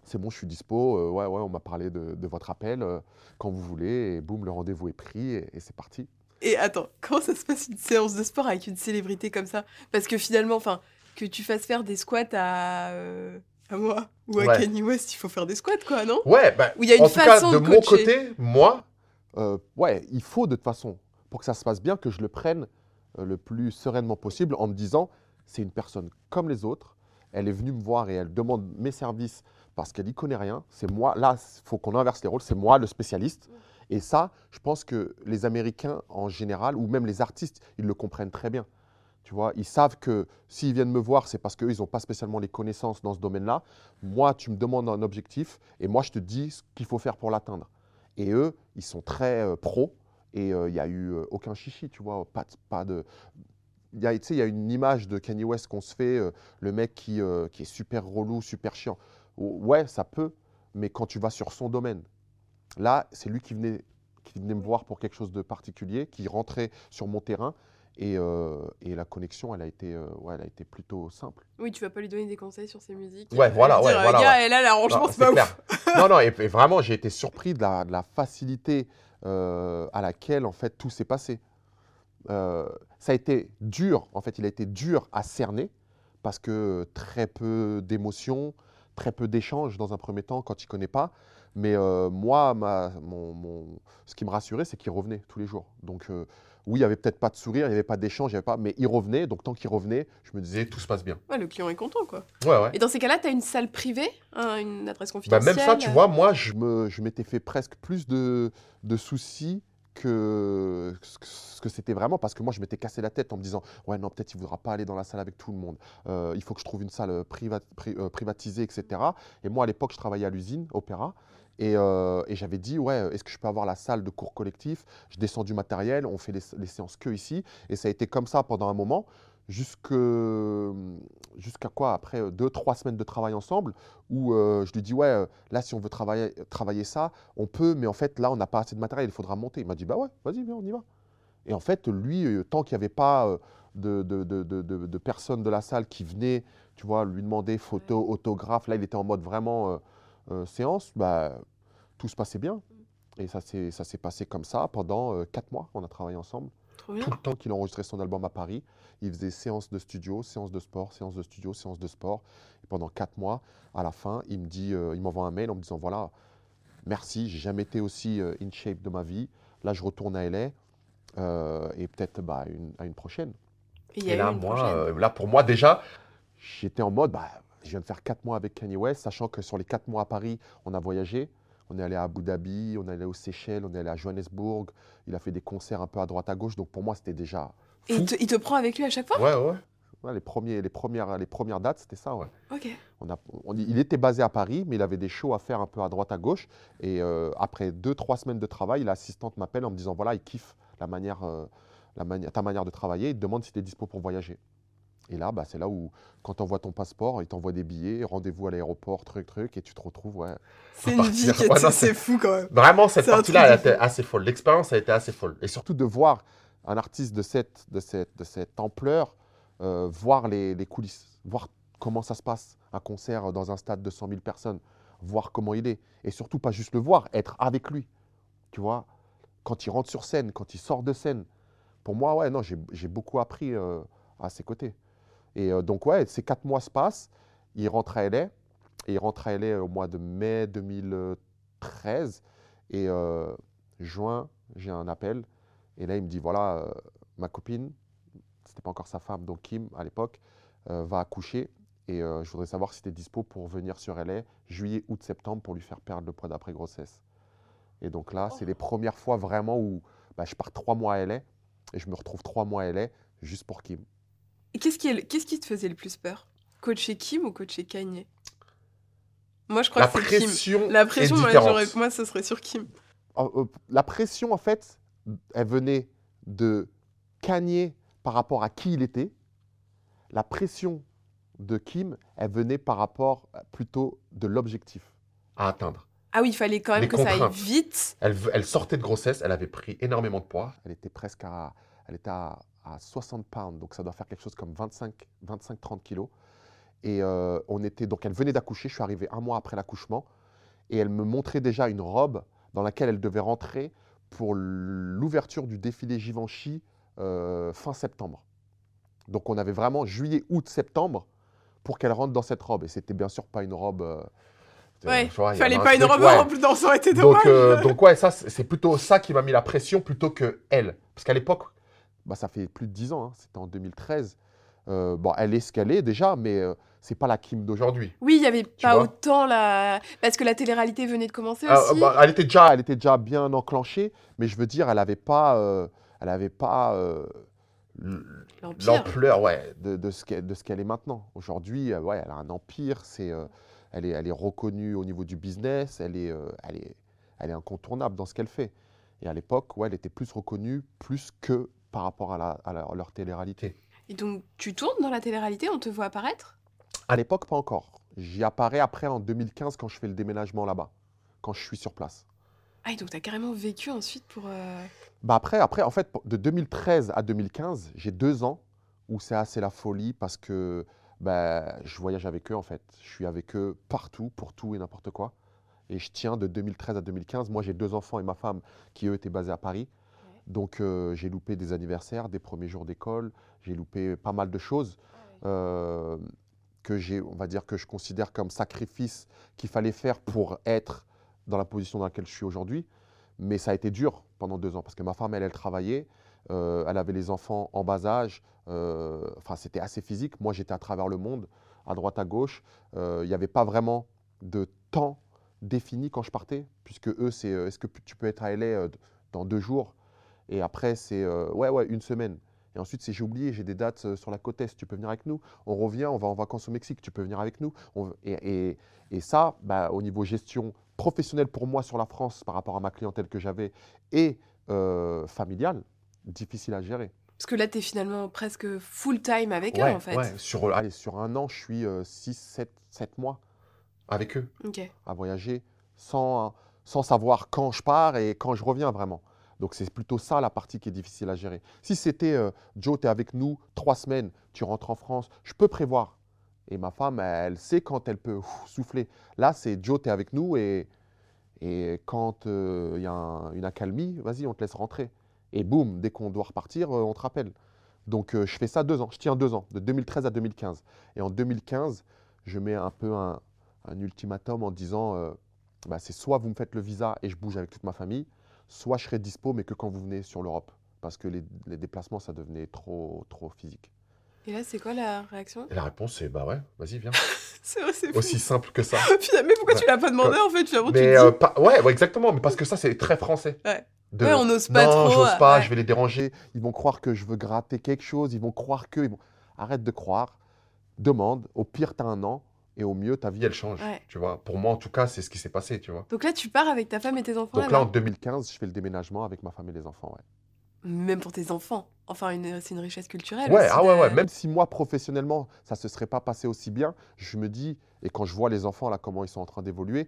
c'est bon, je suis dispo, euh, ouais, ouais, on m'a parlé de, de votre appel, euh, quand vous voulez, et boum, le rendez-vous est pris, et, et c'est parti. Et attends, comment ça se passe une séance de sport avec une célébrité comme ça? Parce que finalement, enfin, que tu fasses faire des squats à, euh, à moi ou à Ouais. Kanye West, il faut faire des squats, quoi, non? Ouais, ben, Où il y a une en tout cas, façon de de mon côté, moi, euh, ouais, il faut de toute façon, pour que ça se passe bien, que je le prenne euh, le plus sereinement possible en me disant, c'est une personne comme les autres, elle est venue me voir et elle demande mes services parce qu'elle n'y connaît rien. C'est moi, là, il faut qu'on inverse les rôles, c'est moi le spécialiste. Et ça, je pense que les Américains en général, ou même les artistes, ils le comprennent très bien. Tu vois, ils savent que s'ils viennent me voir, c'est parce qu'eux, ils n'ont pas spécialement les connaissances dans ce domaine-là. Moi, tu me demandes un objectif et moi, je te dis ce qu'il faut faire pour l'atteindre. Et eux, ils sont très euh, pros et euh, il n'y a eu euh, aucun chichi, tu vois, pas, de-. Il y, a, une image de Kanye West qu'on se fait, euh, le mec qui, euh, qui est super relou, super chiant. Ouais, ça peut, mais quand tu vas sur son domaine, là, c'est lui qui venait, qui venait me voir pour quelque chose de particulier, qui rentrait sur mon terrain. Et, euh, et la connexion, elle a, été, euh, ouais, elle a été plutôt simple. Oui, tu vas pas lui donner des conseils sur ses musiques. Ouais, voilà, ouais, dire, voilà, Gars, ouais. et là, l'arrangement, c'est pas clair. ouf. non, non, et, et vraiment, j'ai été surpris de la, de la facilité euh, à laquelle, en fait, tout s'est passé. Ça a été dur, en fait, il a été dur à cerner parce que très peu d'émotions, très peu d'échanges dans un premier temps quand il ne connaît pas. Mais moi, ma- mon, mon- ce qui me rassurait, c'est qu'il revenait tous les jours. Donc, euh, oui, il n'y avait peut-être pas de sourire, il n'y avait pas d'échange, il y avait pas, mais il revenait. Donc, tant qu'il revenait, je me disais, tout se passe bien. Ouais, le client est content, quoi. Ouais, ouais. Et dans ces cas-là, t'as une salle privée, hein, une adresse Bah, confidentielle même ça, tu euh, vois, moi, je me- je m'étais fait presque plus de, de soucis que ce que- c'était vraiment, parce que moi, je m'étais cassé la tête en me disant, ouais, non, peut-être il ne voudra pas aller dans la salle avec tout le monde. Euh, il faut que je trouve une salle priva- pri- euh, privatisée, etc. Et moi, à l'époque, je travaillais à l'usine, Opéra. Et, euh, et j'avais dit, ouais, est-ce que je peux avoir la salle de cours collectif? Je descends du matériel, on fait les, les séances que ici. Et ça a été comme ça pendant un moment, jusqu'à quoi? Après euh, deux, trois semaines de travail ensemble, où euh, je lui dis, ouais, là, si on veut travailler, travailler ça, on peut, mais en fait, là, on n'a pas assez de matériel, il faudra monter. Il m'a dit, bah ouais, vas-y, viens, on y va. Et en fait, lui, tant qu'il n'y avait pas de, de- de- personnes de la salle qui venaient, tu vois, lui demander photo, autographe, là, il était en mode vraiment euh, séance, bah, tout se passait bien. Et ça s'est ça s'est passé comme ça pendant euh, quatre mois. On a travaillé ensemble. Trop bien. Tout le temps qu'il enregistrait son album à Paris, il faisait séance de studio, séance de sport, séance de studio, séance de sport. Et pendant quatre mois, à la fin, il me dit, euh, il m'envoie un mail en me disant voilà, merci, j'ai jamais été aussi euh, in shape de ma vie. Là, je retourne à LA euh, et peut-être bah, une- à une prochaine. Et là, une moi, prochaine. euh, là, pour moi, déjà, j'étais en mode, bah, je viens de faire quatre mois avec Kanye West, sachant que sur les quatre mois à Paris, on a voyagé. On est allé à Abu Dhabi, on est allé aux Seychelles, on est allé à Johannesburg. Il a fait des concerts un peu à droite à gauche. Donc pour moi, c'était déjà Et fou. il te, il te prend avec lui à chaque fois? Ouais, ouais. Ouais, les, premiers, les, premières, les premières dates, c'était ça, ouais. Ok. On a, on- il était basé à Paris, mais il avait des shows à faire un peu à droite à gauche. Et euh, après deux, trois semaines de travail, l'assistante m'appelle en me disant voilà, il kiffe la manière, euh, la manière, ta manière de travailler. Il te demande si tu es dispo pour voyager. Et là, bah, c'est là où, quand tu envoies ton passeport, il t'envoie des billets, rendez-vous à l'aéroport, truc, truc, et tu te retrouves, ouais. C'est une vie qui Ouais, c'est fou quand même. Vraiment, cette partie-là, elle était fou. assez folle. L'expérience a été assez folle. Et surtout de voir un artiste de cette, de cette, de cette ampleur, euh, voir les, les coulisses, voir comment ça se passe, un concert dans un stade de 100 000 personnes, voir comment il est. Et surtout, pas juste le voir, être avec lui. Tu vois, quand il rentre sur scène, quand il sort de scène. Pour moi, ouais, non, j'ai j'ai beaucoup appris euh, à ses côtés. Et euh, donc, ouais, ces quatre mois se passent. Il rentre à LA. Et il rentre à LA au mois de mai 2013. Et euh, juin, j'ai un appel. Et là, il me dit voilà, euh, ma copine, c'était pas encore sa femme, donc Kim à l'époque, euh, va accoucher. Et euh, je voudrais savoir si tu es dispo pour venir sur LA juillet, août, septembre pour lui faire perdre le poids d'après grossesse. Et donc là, c'est les premières fois vraiment où bah, je pars trois mois à LA et je me retrouve trois mois à LA juste pour Kim. Qu'est-ce qui, qu'est-ce te faisait le plus peur? Coacher Kim ou coacher Kanye? Moi, je crois La que c'est Kim. pression, La pression, est moi, moi, ce serait sur Kim. Euh, euh, la pression, en fait, elle venait de Kanye par rapport à qui il était. La pression de Kim, elle venait par rapport euh, plutôt de l'objectif à atteindre. Ah oui, il fallait quand même Les que ça aille vite. Elle sortait de grossesse, elle avait pris énormément de poids. Elle était presque à, elle était à, à 60 pounds, donc ça doit faire quelque chose comme 25-30 kilos. Et euh, on était, donc elle venait d'accoucher, je suis arrivé un mois après l'accouchement, et elle me montrait déjà une robe dans laquelle elle devait rentrer pour l'ouverture du défilé Givenchy euh, fin septembre. Donc on avait vraiment juillet, août, septembre pour qu'elle rentre dans cette robe. Et c'était bien sûr pas une robe. euh, Ouais, vois, il fallait un pas une robe ouais. remplie dans ça aurait été dommage. Donc, euh, donc ouais, ça, c'est plutôt ça qui m'a mis la pression plutôt que elle. Parce qu'à l'époque, bah, ça fait plus de 10 ans, hein, c'était en 2013. Euh, bon, elle est ce qu'elle est déjà, mais euh, c'est pas la Kim d'aujourd'hui. Oui, il y avait pas autant la... Parce que la télé-réalité venait de commencer Ah, aussi. bah, elle, était déjà, elle était déjà bien enclenchée, mais je veux dire, elle n'avait pas, euh, elle avait pas euh, l'ampleur ouais, de, de ce qu'elle est maintenant. Aujourd'hui, ouais, elle a un empire, c'est, elle, est, elle est reconnue au niveau du business, elle est, elle est, elle est incontournable dans ce qu'elle fait. Et à l'époque, ouais, elle était plus reconnue, plus que par rapport à, la, à la- leur télé-réalité. Et donc, tu tournes dans la télé-réalité, on te voit apparaître? À l'époque, pas encore. J'y apparais après en 2015 quand je fais le déménagement là-bas, quand je suis sur place. Ah, et donc t'as carrément vécu ensuite pour... euh, Bah après, après, en fait, de 2013 à 2015, j'ai deux ans où c'est assez la folie parce que bah, je voyage avec eux en fait. Je suis avec eux partout, pour tout et n'importe quoi. Et je tiens de 2013 à 2015. Moi, j'ai deux enfants et ma femme qui, eux, étaient basés à Paris. Donc, euh, j'ai loupé des anniversaires, des premiers jours d'école. J'ai loupé pas mal de choses euh, que j'ai, on va dire, que je considère comme sacrifice qu'il fallait faire pour être dans la position dans laquelle je suis aujourd'hui. Mais ça a été dur pendant deux ans parce que ma femme, elle, elle travaillait, euh, elle avait les enfants en bas âge. Enfin, c'était assez physique. Moi, j'étais à travers le monde, à droite, à gauche. Il n'y avait pas vraiment de temps défini quand je partais, puisque eux, c'est est-ce que tu peux être à LA dans deux jours? Et après, c'est euh, ouais, ouais, une semaine. Et ensuite, c'est j'ai oublié, j'ai des dates euh, sur la côte Est, tu peux venir avec nous. On revient, on va en vacances au Mexique, tu peux venir avec nous. On- et, et- et ça, bah, au niveau gestion professionnelle pour moi sur la France par rapport à ma clientèle que j'avais et euh, familiale, difficile à gérer. Parce que là, t'es finalement presque full-time avec eux, en fait. ouais, sur, allez, sur un an, je suis 6, 7, 7 mois avec eux à voyager sans, sans savoir quand je pars et quand je reviens vraiment. Donc c'est plutôt ça la partie qui est difficile à gérer. Si c'était euh, Joe, tu es avec nous trois semaines, tu rentres en France, je peux prévoir. Et ma femme, elle sait quand elle peut ouf, souffler. Là, c'est Joe, tu es avec nous et, Et quand euh, il y a un- une accalmie, vas-y, on te laisse rentrer. Et boum, dès qu'on doit repartir, euh, on te rappelle. Donc euh, je fais ça deux ans, je tiens deux ans, de 2013 à 2015. Et en 2015, je mets un peu un, un ultimatum en disant, euh, bah, c'est soit vous me faites le visa et je bouge avec toute ma famille, soit je serai dispo, mais que quand vous venez sur l'Europe. Parce que les, les déplacements, ça devenait trop, trop physique. Et là, c'est quoi la réaction? Et la réponse, c'est bah ouais, vas-y, viens. C'est vrai, c'est fou. Aussi simple que ça. Mais pourquoi Ouais. tu l'as pas demandé en fait? Finalement, tu Mais euh, dis. pas- ouais, ouais, exactement, mais parce que ça, c'est très français. Ouais. De- Ouais, on n'ose pas non, trop. j'ose euh, pas, ouais. je vais les déranger. Ils vont croire que je veux gratter quelque chose, ils vont croire que. ils vont- Arrête de croire, demande. Au pire, tu as un an, et au mieux, ta vie, elle change. Ouais. Tu vois, pour moi, en tout cas, c'est ce qui s'est passé, tu vois. Donc là, tu pars avec ta femme et tes enfants Donc là, en là-bas 2015, je fais le déménagement avec ma femme et les enfants. Ouais, Même pour tes enfants. Enfin, une- c'est une richesse culturelle. ouais, aussi ah ouais, de- ouais. Même si moi, professionnellement, ça se serait pas passé aussi bien, je me dis, et quand je vois les enfants, là, comment ils sont en train d'évoluer,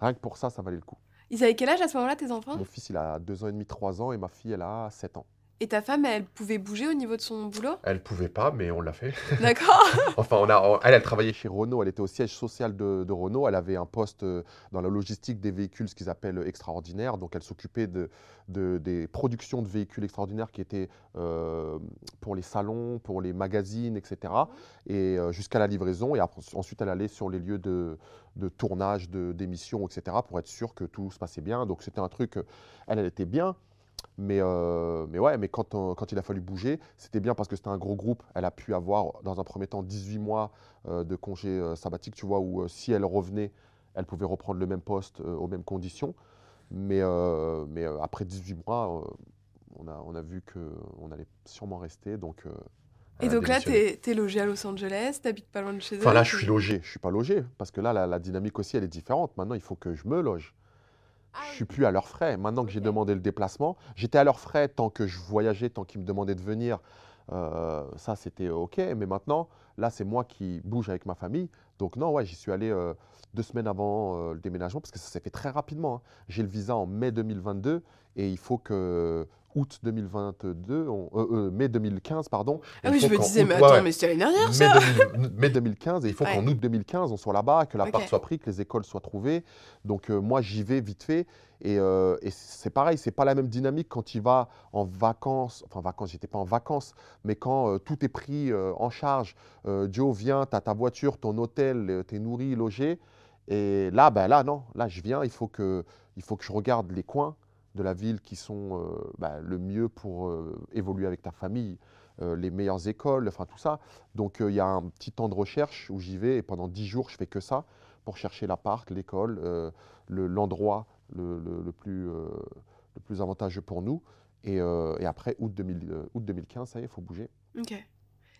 rien que pour ça, ça valait le coup. Ils avaient quel âge à ce moment-là, tes enfants? Mon fils, il a deux ans et demi, trois ans, et ma fille, elle a sept ans. Et ta femme, elle pouvait bouger au niveau de son boulot? Elle pouvait pas, mais on l'a fait. D'accord Enfin, on a, on- elle, elle travaillait chez Renault, elle était au siège social de, de Renault, elle avait un poste euh, dans la logistique des véhicules, ce qu'ils appellent extraordinaires, donc elle s'occupait de, de- des productions de véhicules extraordinaires qui étaient euh, pour les salons, pour les magazines, etc., et euh, jusqu'à la livraison, et après- ensuite elle allait sur les lieux de, de tournage, de- d'émissions, etc., pour être sûr que tout se passait bien, donc c'était un truc, euh, elle, elle était bien, mais, euh, mais ouais, mais quand, on- quand il a fallu bouger, c'était bien parce que c'était un gros groupe. Elle a pu avoir, dans un premier temps, 18 mois euh, de congé euh, sabbatique, tu vois, où euh, si elle revenait, elle pouvait reprendre le même poste euh, aux mêmes conditions. Mais, euh, mais euh, après 18 mois, euh, on, a, on a vu qu'on allait sûrement rester. Donc, euh, Et donc là, t'es es logé à Los Angeles, t'habites pas loin de chez eux Enfin là, je suis logé. Je suis pas logé parce que là, la, la dynamique aussi, elle est différente. Maintenant, il faut que je me loge. Je suis plus à leurs frais. Maintenant que j'ai demandé le déplacement, j'étais à leurs frais tant que je voyageais, tant qu'ils me demandaient de venir. Euh, ça, c'était OK. Mais maintenant, là, c'est moi qui bouge avec ma famille. Donc non, ouais, j'y suis allé euh, deux semaines avant euh, le déménagement parce que ça s'est fait très rapidement. hein. J'ai le visa en mai 2022 et il faut que août 2022, on- euh, euh, mai 2015, pardon. Ah oui, je me disais, août- mais attends, ouais. mais c'était l'année dernière Mai, ça 2000 mai 2015 et il faut Ouais. qu'en août 2015 on soit là-bas, que l'appart Ok. soit pris, que les écoles soient trouvées. Donc euh, moi j'y vais vite fait et, et c'est pareil, c'est pas la même dynamique quand il va en vacances, enfin vacances, j'étais pas en vacances, mais quand tout est pris en charge, Joe vient, tu as ta voiture, ton hôtel, tu es nourri, logé. Et là, ben là non, là je viens, il faut que, il faut que je regarde les coins de la ville qui sont euh, bah, le mieux pour euh, évoluer avec ta famille, euh, les meilleures écoles, enfin tout ça. Donc il y a un petit temps de recherche où j'y vais et pendant 10 jours je fais que ça pour chercher l'appart, l'école, le- l'endroit le, plus, le plus avantageux pour nous. Et, après, août, 2000, août 2015, ça y est, il faut bouger. Ok.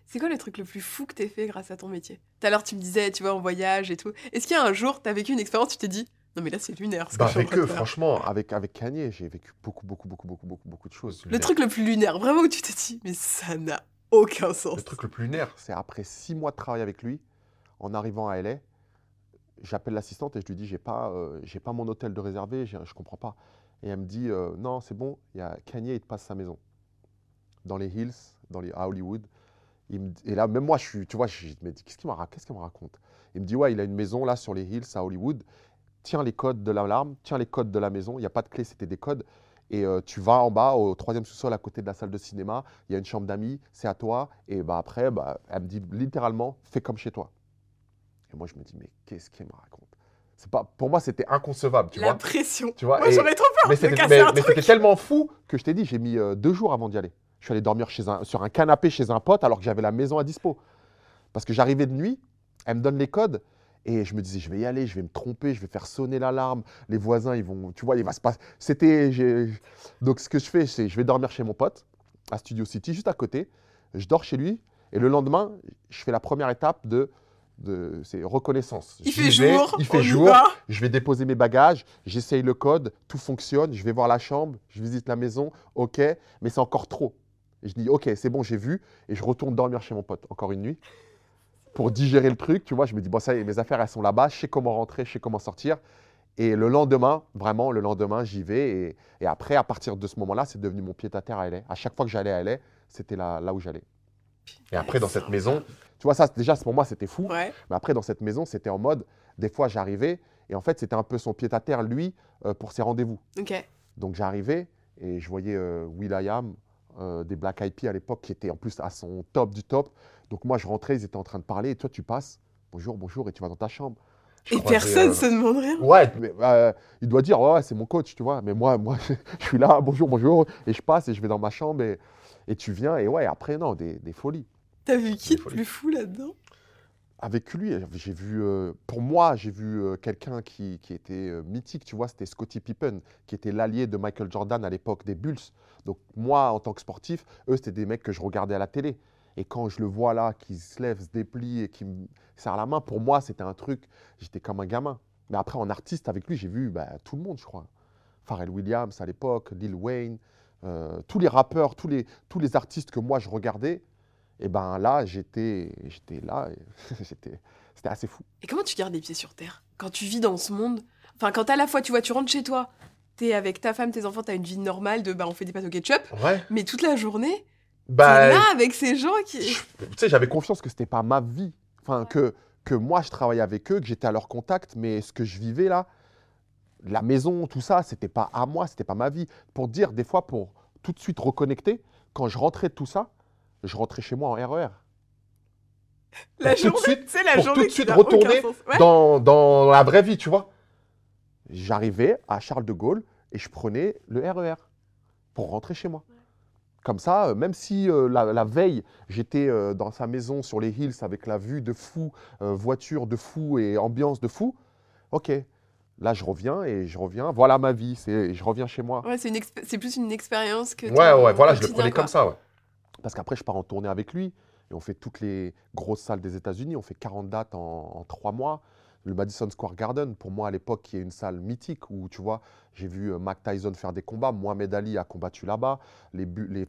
C'est quoi le truc le plus fou que t'aies fait grâce à ton métier? Tout à l'heure, tu me disais, tu vois, en voyage et tout. Est-ce qu'il y a un jour, t'as vécu une expérience, tu t'es dit, non mais là, c'est lunaire. ce Bah, que avec eux, franchement, avec, avec Kanye, j'ai vécu beaucoup, beaucoup, beaucoup, beaucoup, beaucoup, beaucoup de choses. Le truc le plus lunaire, vraiment, où tu t'es dit, mais ça n'a aucun sens. Le truc le plus lunaire, c'est après six mois de travail avec lui, en arrivant à LA, j'appelle l'assistante et je lui dis j'ai pas, euh, j'ai pas mon hôtel de réservé, je comprends pas. Et elle me dit euh, non, c'est bon, il y a Kanye, il te passe sa maison dans les hills, dans les à Hollywood. Il me- et là, même moi, je suis, tu vois, je me dis qu'est-ce qu'il me, ra- qu'est-ce qu'il me raconte? Il me dit ouais, il a une maison là sur les hills à Hollywood. Tiens les codes de l'alarme, tiens les codes de la maison. Il n'y a pas de clé, c'était des codes. Et euh, tu vas en bas au troisième sous-sol à côté de la salle de cinéma. Il y a une chambre d'amis, c'est à toi. Et bah après, bah, elle me dit littéralement, fais comme chez toi. Et moi, je me dis, mais qu'est-ce qu'elle me raconte? C'est pas, Pour moi, c'était inconcevable, tu La vois. pression. Tu vois, Moi, et- j'aurais trop peur mais c'était tellement fou que je t'ai dit, j'ai mis euh, deux jours avant d'y aller. Je suis allé dormir chez un, sur un canapé chez un pote alors que j'avais la maison à dispo. Parce que j'arrivais de nuit, elle me donne les codes et je me disais, je vais y aller, je vais me tromper, je vais faire sonner l'alarme. Les voisins, ils vont, tu vois, il va se passer. C'était. Donc, ce que je fais, c'est je vais dormir chez mon pote à Studio City, juste à côté. Je dors chez lui et le lendemain, je fais la première étape de. de c'est reconnaissance. Il fait vais, jour, il fait jour, je vais déposer mes bagages, j'essaye le code, tout fonctionne, je vais voir la chambre, je visite la maison, ok, mais c'est encore trop. Et je dis, ok, c'est bon, j'ai vu, et je retourne dormir chez mon pote, encore une nuit, pour digérer le truc, tu vois, je me dis, bon, ça y est, mes affaires, elles sont là-bas, je sais comment rentrer, je sais comment sortir. Et le lendemain, vraiment, le lendemain, j'y vais, et, et après, à partir de ce moment-là, c'est devenu mon pied-à-terre à LA. À chaque fois que j'allais à LA, c'était là, là où j'allais. Et après, dans cette maison, tu vois, ça, déjà, pour moi, c'était fou. Ouais. Mais après, dans cette maison, c'était en mode, des fois, j'arrivais Et en fait, c'était un peu son pied-à-terre, lui, euh, pour ses rendez-vous. Donc j'arrivais et je voyais euh, Will.i.am, euh, des Black Eyed Peas à l'époque, qui était en plus à son top du top. Donc moi, je rentrais, ils étaient en train de parler, et toi, tu passes, bonjour, bonjour, et tu vas dans ta chambre. Je Et personne euh, se demande rien. Ouais, mais, euh, il doit dire, ouais, ouais, c'est mon coach, tu vois. Mais moi, moi je suis là, bonjour, bonjour, et je passe et je vais dans ma chambre et, et tu viens. Et ouais, après, non, des, des folies. T'as vu qui de folies. plus fou là-dedans? Avec lui, j'ai vu, euh, pour moi, j'ai vu euh, quelqu'un qui, qui était euh, mythique, tu vois, c'était Scottie Pippen, qui était l'allié de Michael Jordan à l'époque des Bulls. Donc moi, en tant que sportif, eux, c'était des mecs que je regardais à la télé. Et quand je le vois là, qui se lève, se déplie et qui me serre la main, pour moi, c'était un truc, j'étais comme un gamin. Mais après, en artiste, avec lui, j'ai vu bah, tout le monde, je crois. Pharrell Williams à l'époque, Lil Wayne, tous les rappeurs, tous les, tous les artistes que moi je regardais, et ben là, j'étais j'étais là, j'étais- c'était assez fou. Et comment tu gardes les pieds sur terre? Quand tu vis dans ce monde Enfin, quand à la fois, tu vois, tu rentres chez toi, t'es avec ta femme, tes enfants, t'as une vie normale de bah on fait des pâtes au ketchup, Ouais. mais toute la journée, Bah, t'es là avec ces gens qui. tu sais, j'avais confiance que c'était pas ma vie. Enfin, que, que moi, je travaillais avec eux, que j'étais à leur contact, mais ce que je vivais là, la maison, tout ça, c'était pas à moi, c'était pas ma vie. Pour dire, des fois, pour tout de suite reconnecter, quand je rentrais de tout ça, je rentrais chez moi en RER. La Pour tout de journée, suite- la pour journée tout de suite retourner. Ouais. dans, dans la vraie vie, tu vois. J'arrivais à Charles de Gaulle et je prenais le RER pour rentrer chez moi. Comme ça, euh, même si euh, la, la veille, j'étais euh, dans sa maison sur les hills avec la vue de fou, euh, voiture de fou et ambiance de fou, ok, là je reviens et je reviens, voilà ma vie, je reviens chez moi. Ouais, c'est une expé- c'est plus une expérience que. Ouais, ouais, voilà, je le prenais quoi. comme ça, ouais. Parce qu'après, je pars en tournée avec lui et on fait toutes les grosses salles des États-Unis. On fait 40 dates en, 3 mois. Le Madison Square Garden, pour moi à l'époque, qui est une salle mythique où, tu vois, j'ai vu euh, Mac Tyson faire des combats. Mohamed Ali a combattu là-bas. Les, les,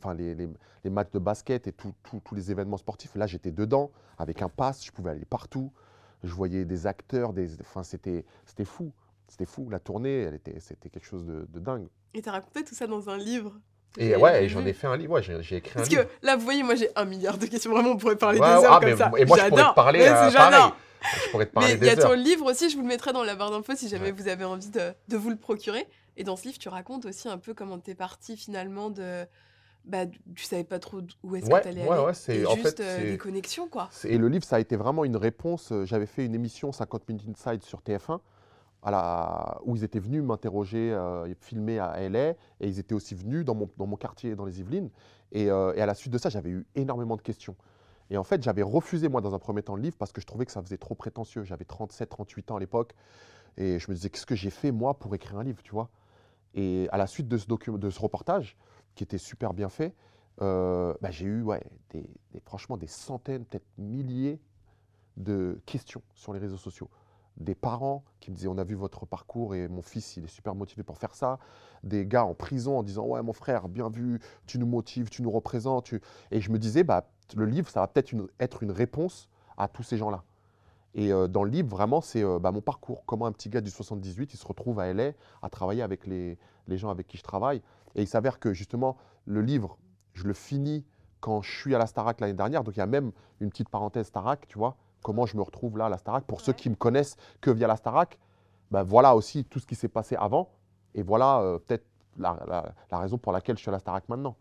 les, matchs de basket et tous les événements sportifs. Là, j'étais dedans avec un pass. Je pouvais aller partout. Je voyais des acteurs. Des, c'était, fou. C'était fou. La tournée, c'était quelque chose de, de dingue. Et t'as raconté tout ça dans un livre? Et ouais, j'en ai fait un livre. Ouais, j'ai, écrit un Parce livre. que là, vous voyez, moi j'ai un milliard de questions. Vraiment, on pourrait parler Ouais, des heures ah, comme mais- ça. Et moi, je pourrais te J'adore. parler Ouais, euh, pareil. j'adore. Je pourrais te parler Mais il y a ton livre aussi, je vous le mettrai dans la barre d'infos si jamais Ouais. vous avez envie de, de vous le procurer. Et dans ce livre, tu racontes aussi un peu comment t'es parti finalement de. Bah, tu savais pas trop où est-ce Ouais, que t'allais ouais, aller. ouais, c'est- en juste fait, euh, des connexions, quoi. Et le livre, ça a été vraiment une réponse. Euh, J'avais fait une émission 50 Minutes Inside sur TF1 où ils étaient venus m'interroger, euh, filmer à LA, et ils étaient aussi venus dans mon, quartier, dans les Yvelines. Et, euh, et à la suite de ça, j'avais eu énormément de questions. Et en fait, j'avais refusé, moi, dans un premier temps, le livre parce que je trouvais que ça faisait trop prétentieux. J'avais 37, 38 ans à l'époque. Et je me disais, qu'est-ce que j'ai fait, moi, pour écrire un livre, tu vois? Et à la suite de ce, reportage, qui était super bien fait, euh, bah, j'ai eu, ouais, franchement, des centaines, peut-être milliers de questions sur les réseaux sociaux. Des parents qui me disaient on a vu votre parcours et mon fils il est super motivé pour faire ça. Des gars en prison en disant ouais mon frère bien vu, tu nous motives, tu nous représentes. Et je me disais bah le livre ça va peut-être une- être une réponse à tous ces gens-là. Et euh, dans le livre vraiment c'est euh, bah, mon parcours, comment un petit gars du 78 il se retrouve à LA à travailler avec les, les gens avec qui je travaille. Et il s'avère que justement le livre je le finis quand je suis à la Starac l'année dernière. Donc il y a même une petite parenthèse Starac, tu vois, comment je me retrouve là à la Starac. Pour ceux qui me connaissent que via la Starac, ben voilà aussi tout ce qui s'est passé avant. Et voilà euh, peut-être la, la- la raison pour laquelle je suis à la Starac maintenant.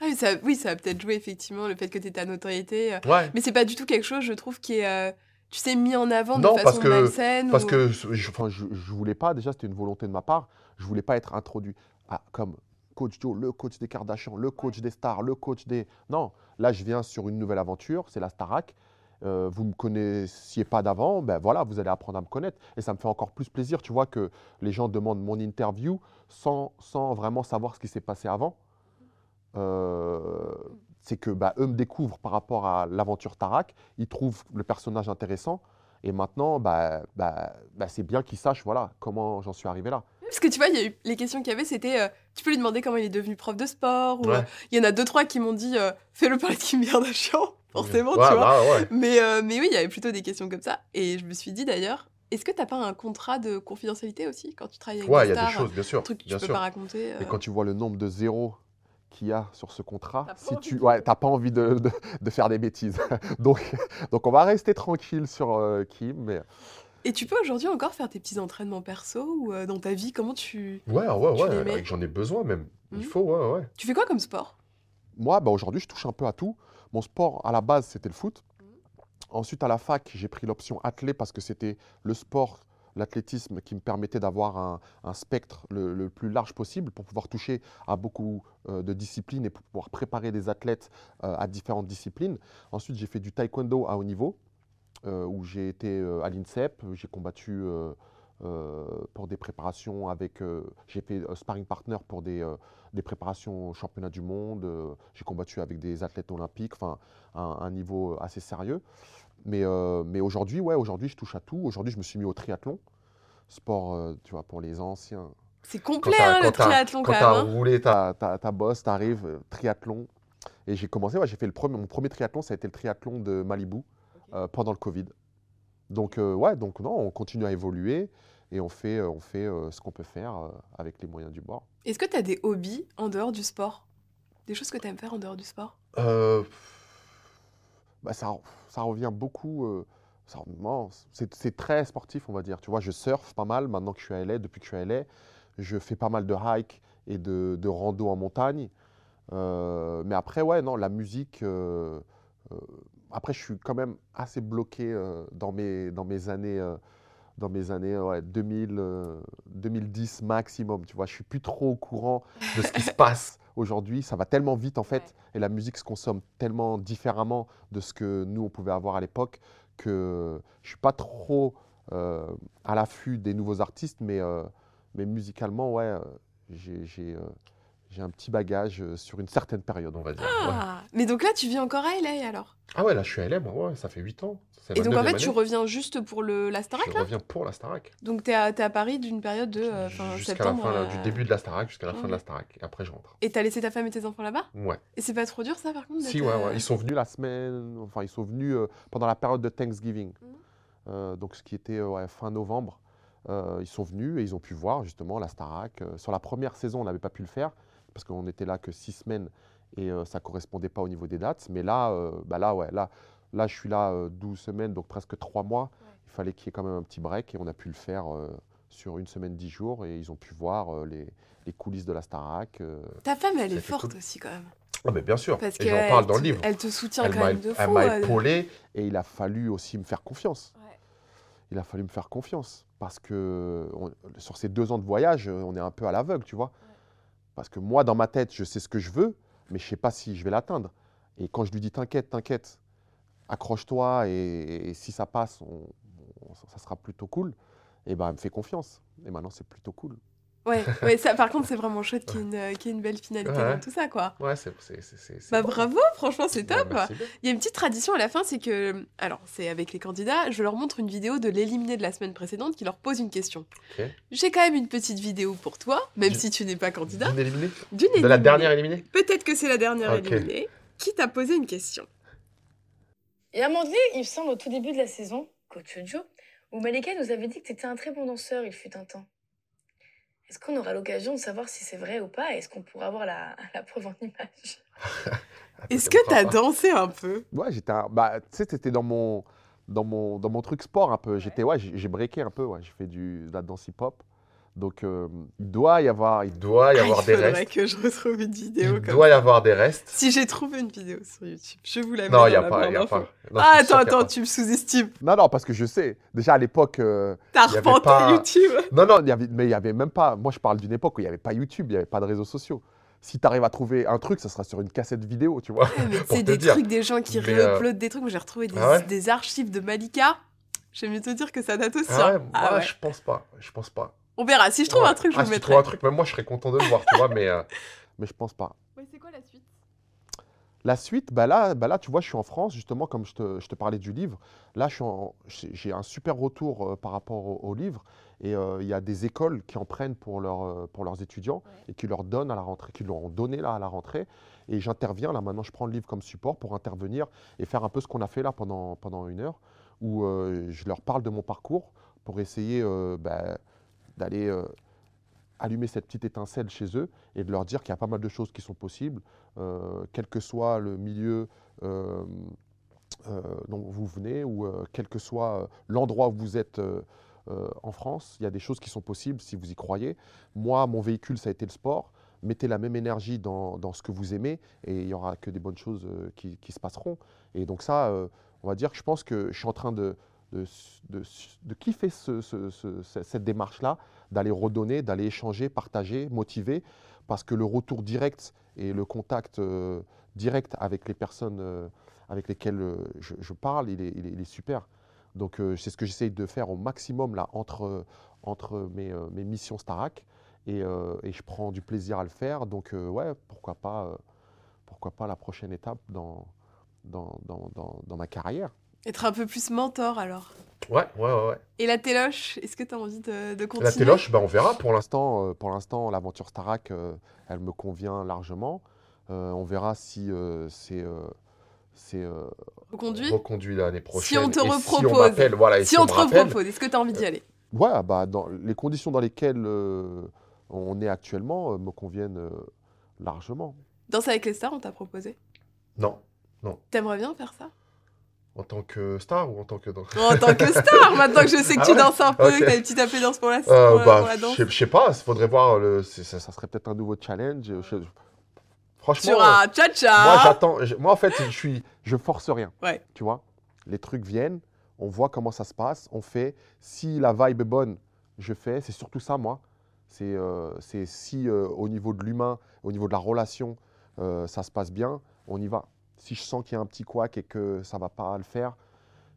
Ah, oui, ça, oui, ça a peut-être joué effectivement le fait que tu ta notoriété. euh. Ouais. Mais c'est pas du tout quelque chose, je trouve, qui est, euh, tu sais, mis en avant Non, de parce façon que- malsaine. Parce ou- que je, enfin, je, je voulais pas, déjà c'était une volonté de ma part, je voulais pas être introduit à- comme coach Joe, le coach des Kardashians, le coach des stars, le coach des... Non, là je viens sur une nouvelle aventure, c'est la Starac. Euh, vous me connaissiez pas d'avant, ben voilà, vous allez apprendre à me connaître. Et ça me fait encore plus plaisir, tu vois, que les gens demandent mon interview sans, sans vraiment savoir ce qui s'est passé avant. Euh, c'est que bah, eux me découvrent par rapport à l'aventure Tarak, ils trouvent le personnage intéressant, et maintenant, bah, bah, bah, c'est bien qu'ils sachent voilà, comment j'en suis arrivé là. Parce que tu vois, il y a eu les questions qu'il y avait, c'était euh, tu peux lui demander comment il est devenu prof de sport. Ou Ouais. euh, il y en a deux, trois qui m'ont dit euh, fais-le parler de Kim Kardashian, forcément, Ouais, tu vois. bah, ouais. Mais, euh, mais oui, il y avait plutôt des questions comme ça. Et je me suis dit d'ailleurs, est-ce que t'as pas un contrat de confidentialité aussi quand tu travailles avec Ouais, il y a des choses, bien sûr. Un truc que tu bien peux sûr. pas raconter. euh. Et quand tu vois le nombre de zéros qu'il y a sur ce contrat, si tu ouais, t'as pas envie de, de- de faire des bêtises. donc, donc on va rester tranquille sur euh, Kim, mais Et tu peux aujourd'hui encore faire tes petits entraînements perso ou euh, dans ta vie Comment tu. Ouais, ouais, Tu ouais, j'en ai besoin même. Il faut, ouais, ouais. Tu fais quoi comme sport? Moi, bah, aujourd'hui, je touche un peu à tout. Mon sport, à la base, c'était le foot. Ensuite, à la fac, j'ai pris l'option athlé parce que c'était le sport, l'athlétisme, qui me permettait d'avoir un, un spectre le, le plus large possible pour pouvoir toucher à beaucoup euh, de disciplines et pour pouvoir préparer des athlètes euh, à différentes disciplines. Ensuite, j'ai fait du taekwondo à haut niveau, euh, où j'ai été à l'INSEP. J'ai combattu pour des préparations avec. euh, j'ai fait euh, sparring partner pour des, euh, des préparations au championnat du monde. euh, j'ai combattu avec des athlètes olympiques, enfin, un, un niveau assez sérieux. Mais, euh, mais aujourd'hui, ouais, aujourd'hui, je touche à tout. Aujourd'hui, je me suis mis au triathlon. Sport, euh, tu vois, pour les anciens. C'est Quand complet, t'as- hein, le quand t'as- triathlon Quand quand tu as même. hein. roulé ta, ta, ta bosse, tu arrives, triathlon. Et j'ai commencé, ouais, j'ai fait le premier, mon premier triathlon, ça a été le triathlon de Malibu euh, pendant le Covid. Donc, euh, ouais, donc non, on continue à évoluer et on fait, euh, on fait euh, ce qu'on peut faire euh, avec les moyens du bord. Est-ce que tu as des hobbies en dehors du sport? Des choses que tu aimes faire en dehors du sport? Bah, ça, ça revient beaucoup. c'est très sportif, on va dire. Tu vois, je surfe pas mal maintenant que je suis à LA. Depuis que je suis à LA, je fais pas mal de hike et de, de rando en montagne. Mais après, ouais, non, la musique. euh, après, je suis quand même assez bloqué euh, dans, mes, dans mes années. euh, dans mes années ouais, 2000, euh, 2010 maximum, tu vois, je suis plus trop au courant de ce qui se passe aujourd'hui. Ça va tellement vite en fait, Ouais. et la musique se consomme tellement différemment de ce que nous on pouvait avoir à l'époque que je suis pas trop euh, à l'affût des nouveaux artistes, mais, euh, mais musicalement, ouais, euh, j'ai j'ai, euh, un petit bagage euh, sur une certaine période, on va dire. ouais. Ah Mais donc là, tu vis encore à LA alors? Ah ouais, là je suis à LA, moi, ouais, ça fait 8 ans. Et donc en fait, tu reviens juste pour le, la Starac Je là? reviens pour la Starac. Donc à, t'es à Paris d'une période de euh, fin, Jusqu'à la septembre. fin du début de la Starac jusqu'à la fin de la. Starac. Et après, je rentre. Et t'as laissé ta femme et tes enfants là-bas? Ouais. Et c'est pas trop dur ça par contre Si, ouais, euh, ouais. Ils sont venus la semaine, enfin, ils sont venus euh, pendant la période de Thanksgiving. Mhm. Euh, donc, ce qui était euh, ouais, fin novembre. Euh, ils sont venus et ils ont pu voir justement la Starac. Euh, sur la première saison, on n'avait pas pu le faire parce qu'on n'était là que six semaines et euh, ça correspondait pas au niveau des dates. Mais là, euh, bah là, ouais, là, là, je suis là euh, 12 semaines, donc presque trois mois. Il fallait qu'il y ait quand même un petit break et on a pu le faire euh, sur une semaine, dix jours et ils ont pu voir euh, les, les coulisses de la Starac. euh. Ta femme, elle est forte cool. aussi quand même. Ah, mais bien sûr. Parce et que j'en elle parle dans te- le livre. Elle te soutient Elle quand m'a même de elle fou. m'a euh. épaulé et il a fallu aussi me faire confiance. Ouais. Il a fallu me faire confiance parce que on- sur ces deux ans de voyage, on est un peu à l'aveugle, tu vois. Parce que moi, dans ma tête, je sais ce que je veux, mais je sais pas si je vais l'atteindre. Et quand je lui dis t'inquiète, t'inquiète, accroche-toi et, si ça passe, ça sera plutôt cool. Et ben, elle me fait confiance. Et maintenant, c'est plutôt cool. Ouais, ouais, ça par contre, c'est vraiment chouette qu'il y ait une, euh, qu'il y ait une belle finalité Ouais. dans tout ça quoi. Ouais, c'est c'est- c'est- c'est- c'est Bah bon. bravo, franchement, c'est Ouais, top. merci bien. Il y a une petite tradition à la fin, c'est que, alors c'est avec les candidats, je leur montre une vidéo de l'éliminé de la semaine précédente qui leur pose une question. Ok. J'ai quand même une petite vidéo pour toi, même Du- si tu n'es pas candidat, D'une éliminée d'une De la éliminée. dernière éliminée Peut-être que c'est la dernière éliminée qui t'a posé une question. Et à un moment donné, il me semble au tout début de la saison, coach Joe, où Malika nous avait dit que tu étais un très bon danseur, il fut un temps. Est-ce qu'on aura l'occasion de savoir si c'est vrai ou pas? Est-ce qu'on pourra avoir la, la preuve en image? Est-ce que t'as pas. dansé un peu? Ouais, j'étais un- bah tu sais c'était dans mon dans mon dans mon truc sport un peu. J'étais ouais, j'ai j'ai breaké un peu, ouais, j'ai fait du de la danse hip-hop. Donc euh, il doit y avoir il doit y Ah, avoir Il des faudrait restes. que je retrouve une vidéo Il comme doit y avoir des restes. Si j'ai trouvé une vidéo sur YouTube, je vous la mets Non, dans il y a pas, il y a pas. Non, Ah, attends, attends, pas. tu me sous-estimes. Non non, parce que je sais. Déjà à l'époque euh, T'as Il repenté pas- YouTube. non non, il y avait mais il y avait même pas moi je parle d'une époque où il y avait pas YouTube, il y avait pas de réseaux sociaux. Si tu arrives à trouver un truc, ça sera sur une cassette vidéo, tu vois. C'est des dire. trucs, des gens qui euh, réuploadent des trucs. Moi, j'ai retrouvé des, Ah ouais? des archives de Malika. J'aime mieux te dire que ça date aussi. Ah ouais, hein. Ah moi, ouais. je pense pas, je pense pas. On verra. Si je trouve Ouais. un truc, je ah, vous si mettrai. trouves un truc, même moi je serais content de le voir, tu vois, mais euh, mais je pense pas. Ouais, c'est quoi la suite? La suite, bah là, bah là, tu vois, je suis en France, justement, comme je te, je te parlais du livre. Là, je suis en- j'ai un super retour euh, par rapport au, au livre. Et euh, il y a des écoles qui en prennent pour, leur, euh, pour leurs étudiants et qui leur donnent à la rentrée, qui leur ont donné là à la rentrée. Et j'interviens, là, maintenant, je prends le livre comme support pour intervenir et faire un peu ce qu'on a fait là pendant, pendant une heure, où euh, je leur parle de mon parcours pour essayer euh, bah, d'aller euh, allumer cette petite étincelle chez eux et de leur dire qu'il y a pas mal de choses qui sont possibles, euh, quel que soit le milieu euh, dont vous venez ou quel que soit l'endroit où vous êtes en France, il y a des choses qui sont possibles si vous y croyez. Moi, mon véhicule, ça a été le sport. Mettez la même énergie dans, dans ce que vous aimez et il n'y aura que des bonnes choses qui, qui se passeront. Et donc ça, on va dire que je pense que je suis en train de, de, de- de kiffer ce- ce- ce- ce- cette démarche-là, d'aller redonner, d'aller échanger, partager, motiver, parce que le retour direct et le contact euh, direct avec les personnes euh, avec lesquelles euh, je, parle, il est, super. Donc c'est ce que j'essaye de faire au maximum là entre, mes, missions Starac et, je prends du plaisir à le faire. Donc ouais, pourquoi pas, pourquoi pas la prochaine étape dans ma carrière. Être un peu plus mentor alors. Ouais, ouais, ouais. Et la téloche, est-ce que tu as envie de, de continuer La téloche, ben, on verra. Pour l'instant, euh, pour l'instant, l'aventure Starac, euh, elle me convient largement. Euh, on verra si euh, c'est euh, c'est euh, Reconduit reconduit l'année prochaine. on te et Si on repropose. m'appelle, voilà, et Si on te repropose, est-ce que tu as envie d'y aller? Ouais, ah bah, dans les conditions dans lesquelles euh, on est actuellement euh, me conviennent euh, largement. Danse avec les stars, on t'a proposé? Non, T'aimerais bien faire ça? En tant que star ou en tant que En tant que star, maintenant que je sais que Ah tu ouais danses un peu, Ok. que t'as une petite appétence pour la, Euh, bah, pour la danse. je sais- pas, il faudrait voir. Le, ça, ça serait peut-être un nouveau challenge. je- franchement, Sur euh, un cha-cha moi j'attends. je- Moi en fait, je suis, je force rien. Ouais. Tu vois, les trucs viennent, on voit comment ça se passe, on fait. Si la vibe est bonne, je fais. C'est surtout ça, moi. C'est euh, si euh, au niveau de l'humain, au niveau de la relation, euh, ça se passe bien, on y va. Si je sens qu'il y a un petit couac et que ça va pas le faire,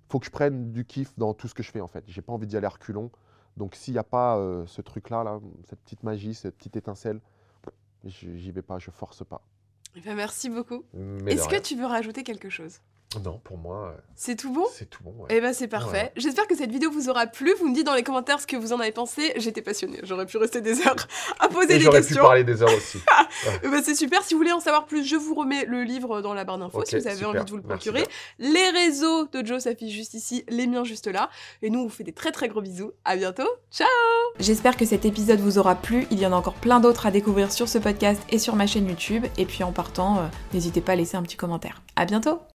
faut que je prenne du kiff dans tout ce que je fais en fait. J'ai pas envie d'y aller à reculons. Donc s'il n'y a pas euh, ce truc-là, là, cette petite magie, cette petite étincelle, je- j'y vais pas, je force pas. Eh ben, merci beaucoup. Est-ce que tu veux rajouter quelque chose? Non, pour moi, euh, C'est tout bon? c'est tout bon. ouais. Eh ben c'est parfait. Voilà. J'espère que cette vidéo vous aura plu. Vous me dites dans les commentaires ce que vous en avez pensé. J'étais passionnée. J'aurais pu rester des heures à poser Et des j'aurais pu questions. parler des heures aussi. Eh ben, c'est super. Si vous voulez en savoir plus, je vous remets le livre dans la barre d'infos si vous avez super. envie de vous le Merci procurer. Les réseaux de Joe s'affichent juste ici, les miens juste là. Et nous, on vous fait des très très gros bisous. À bientôt. Ciao J'espère que cet épisode vous aura plu. Il y en a encore plein d'autres à découvrir sur ce podcast et sur ma chaîne YouTube. Et puis en partant, euh, n'hésitez pas à laisser un petit commentaire. À bientôt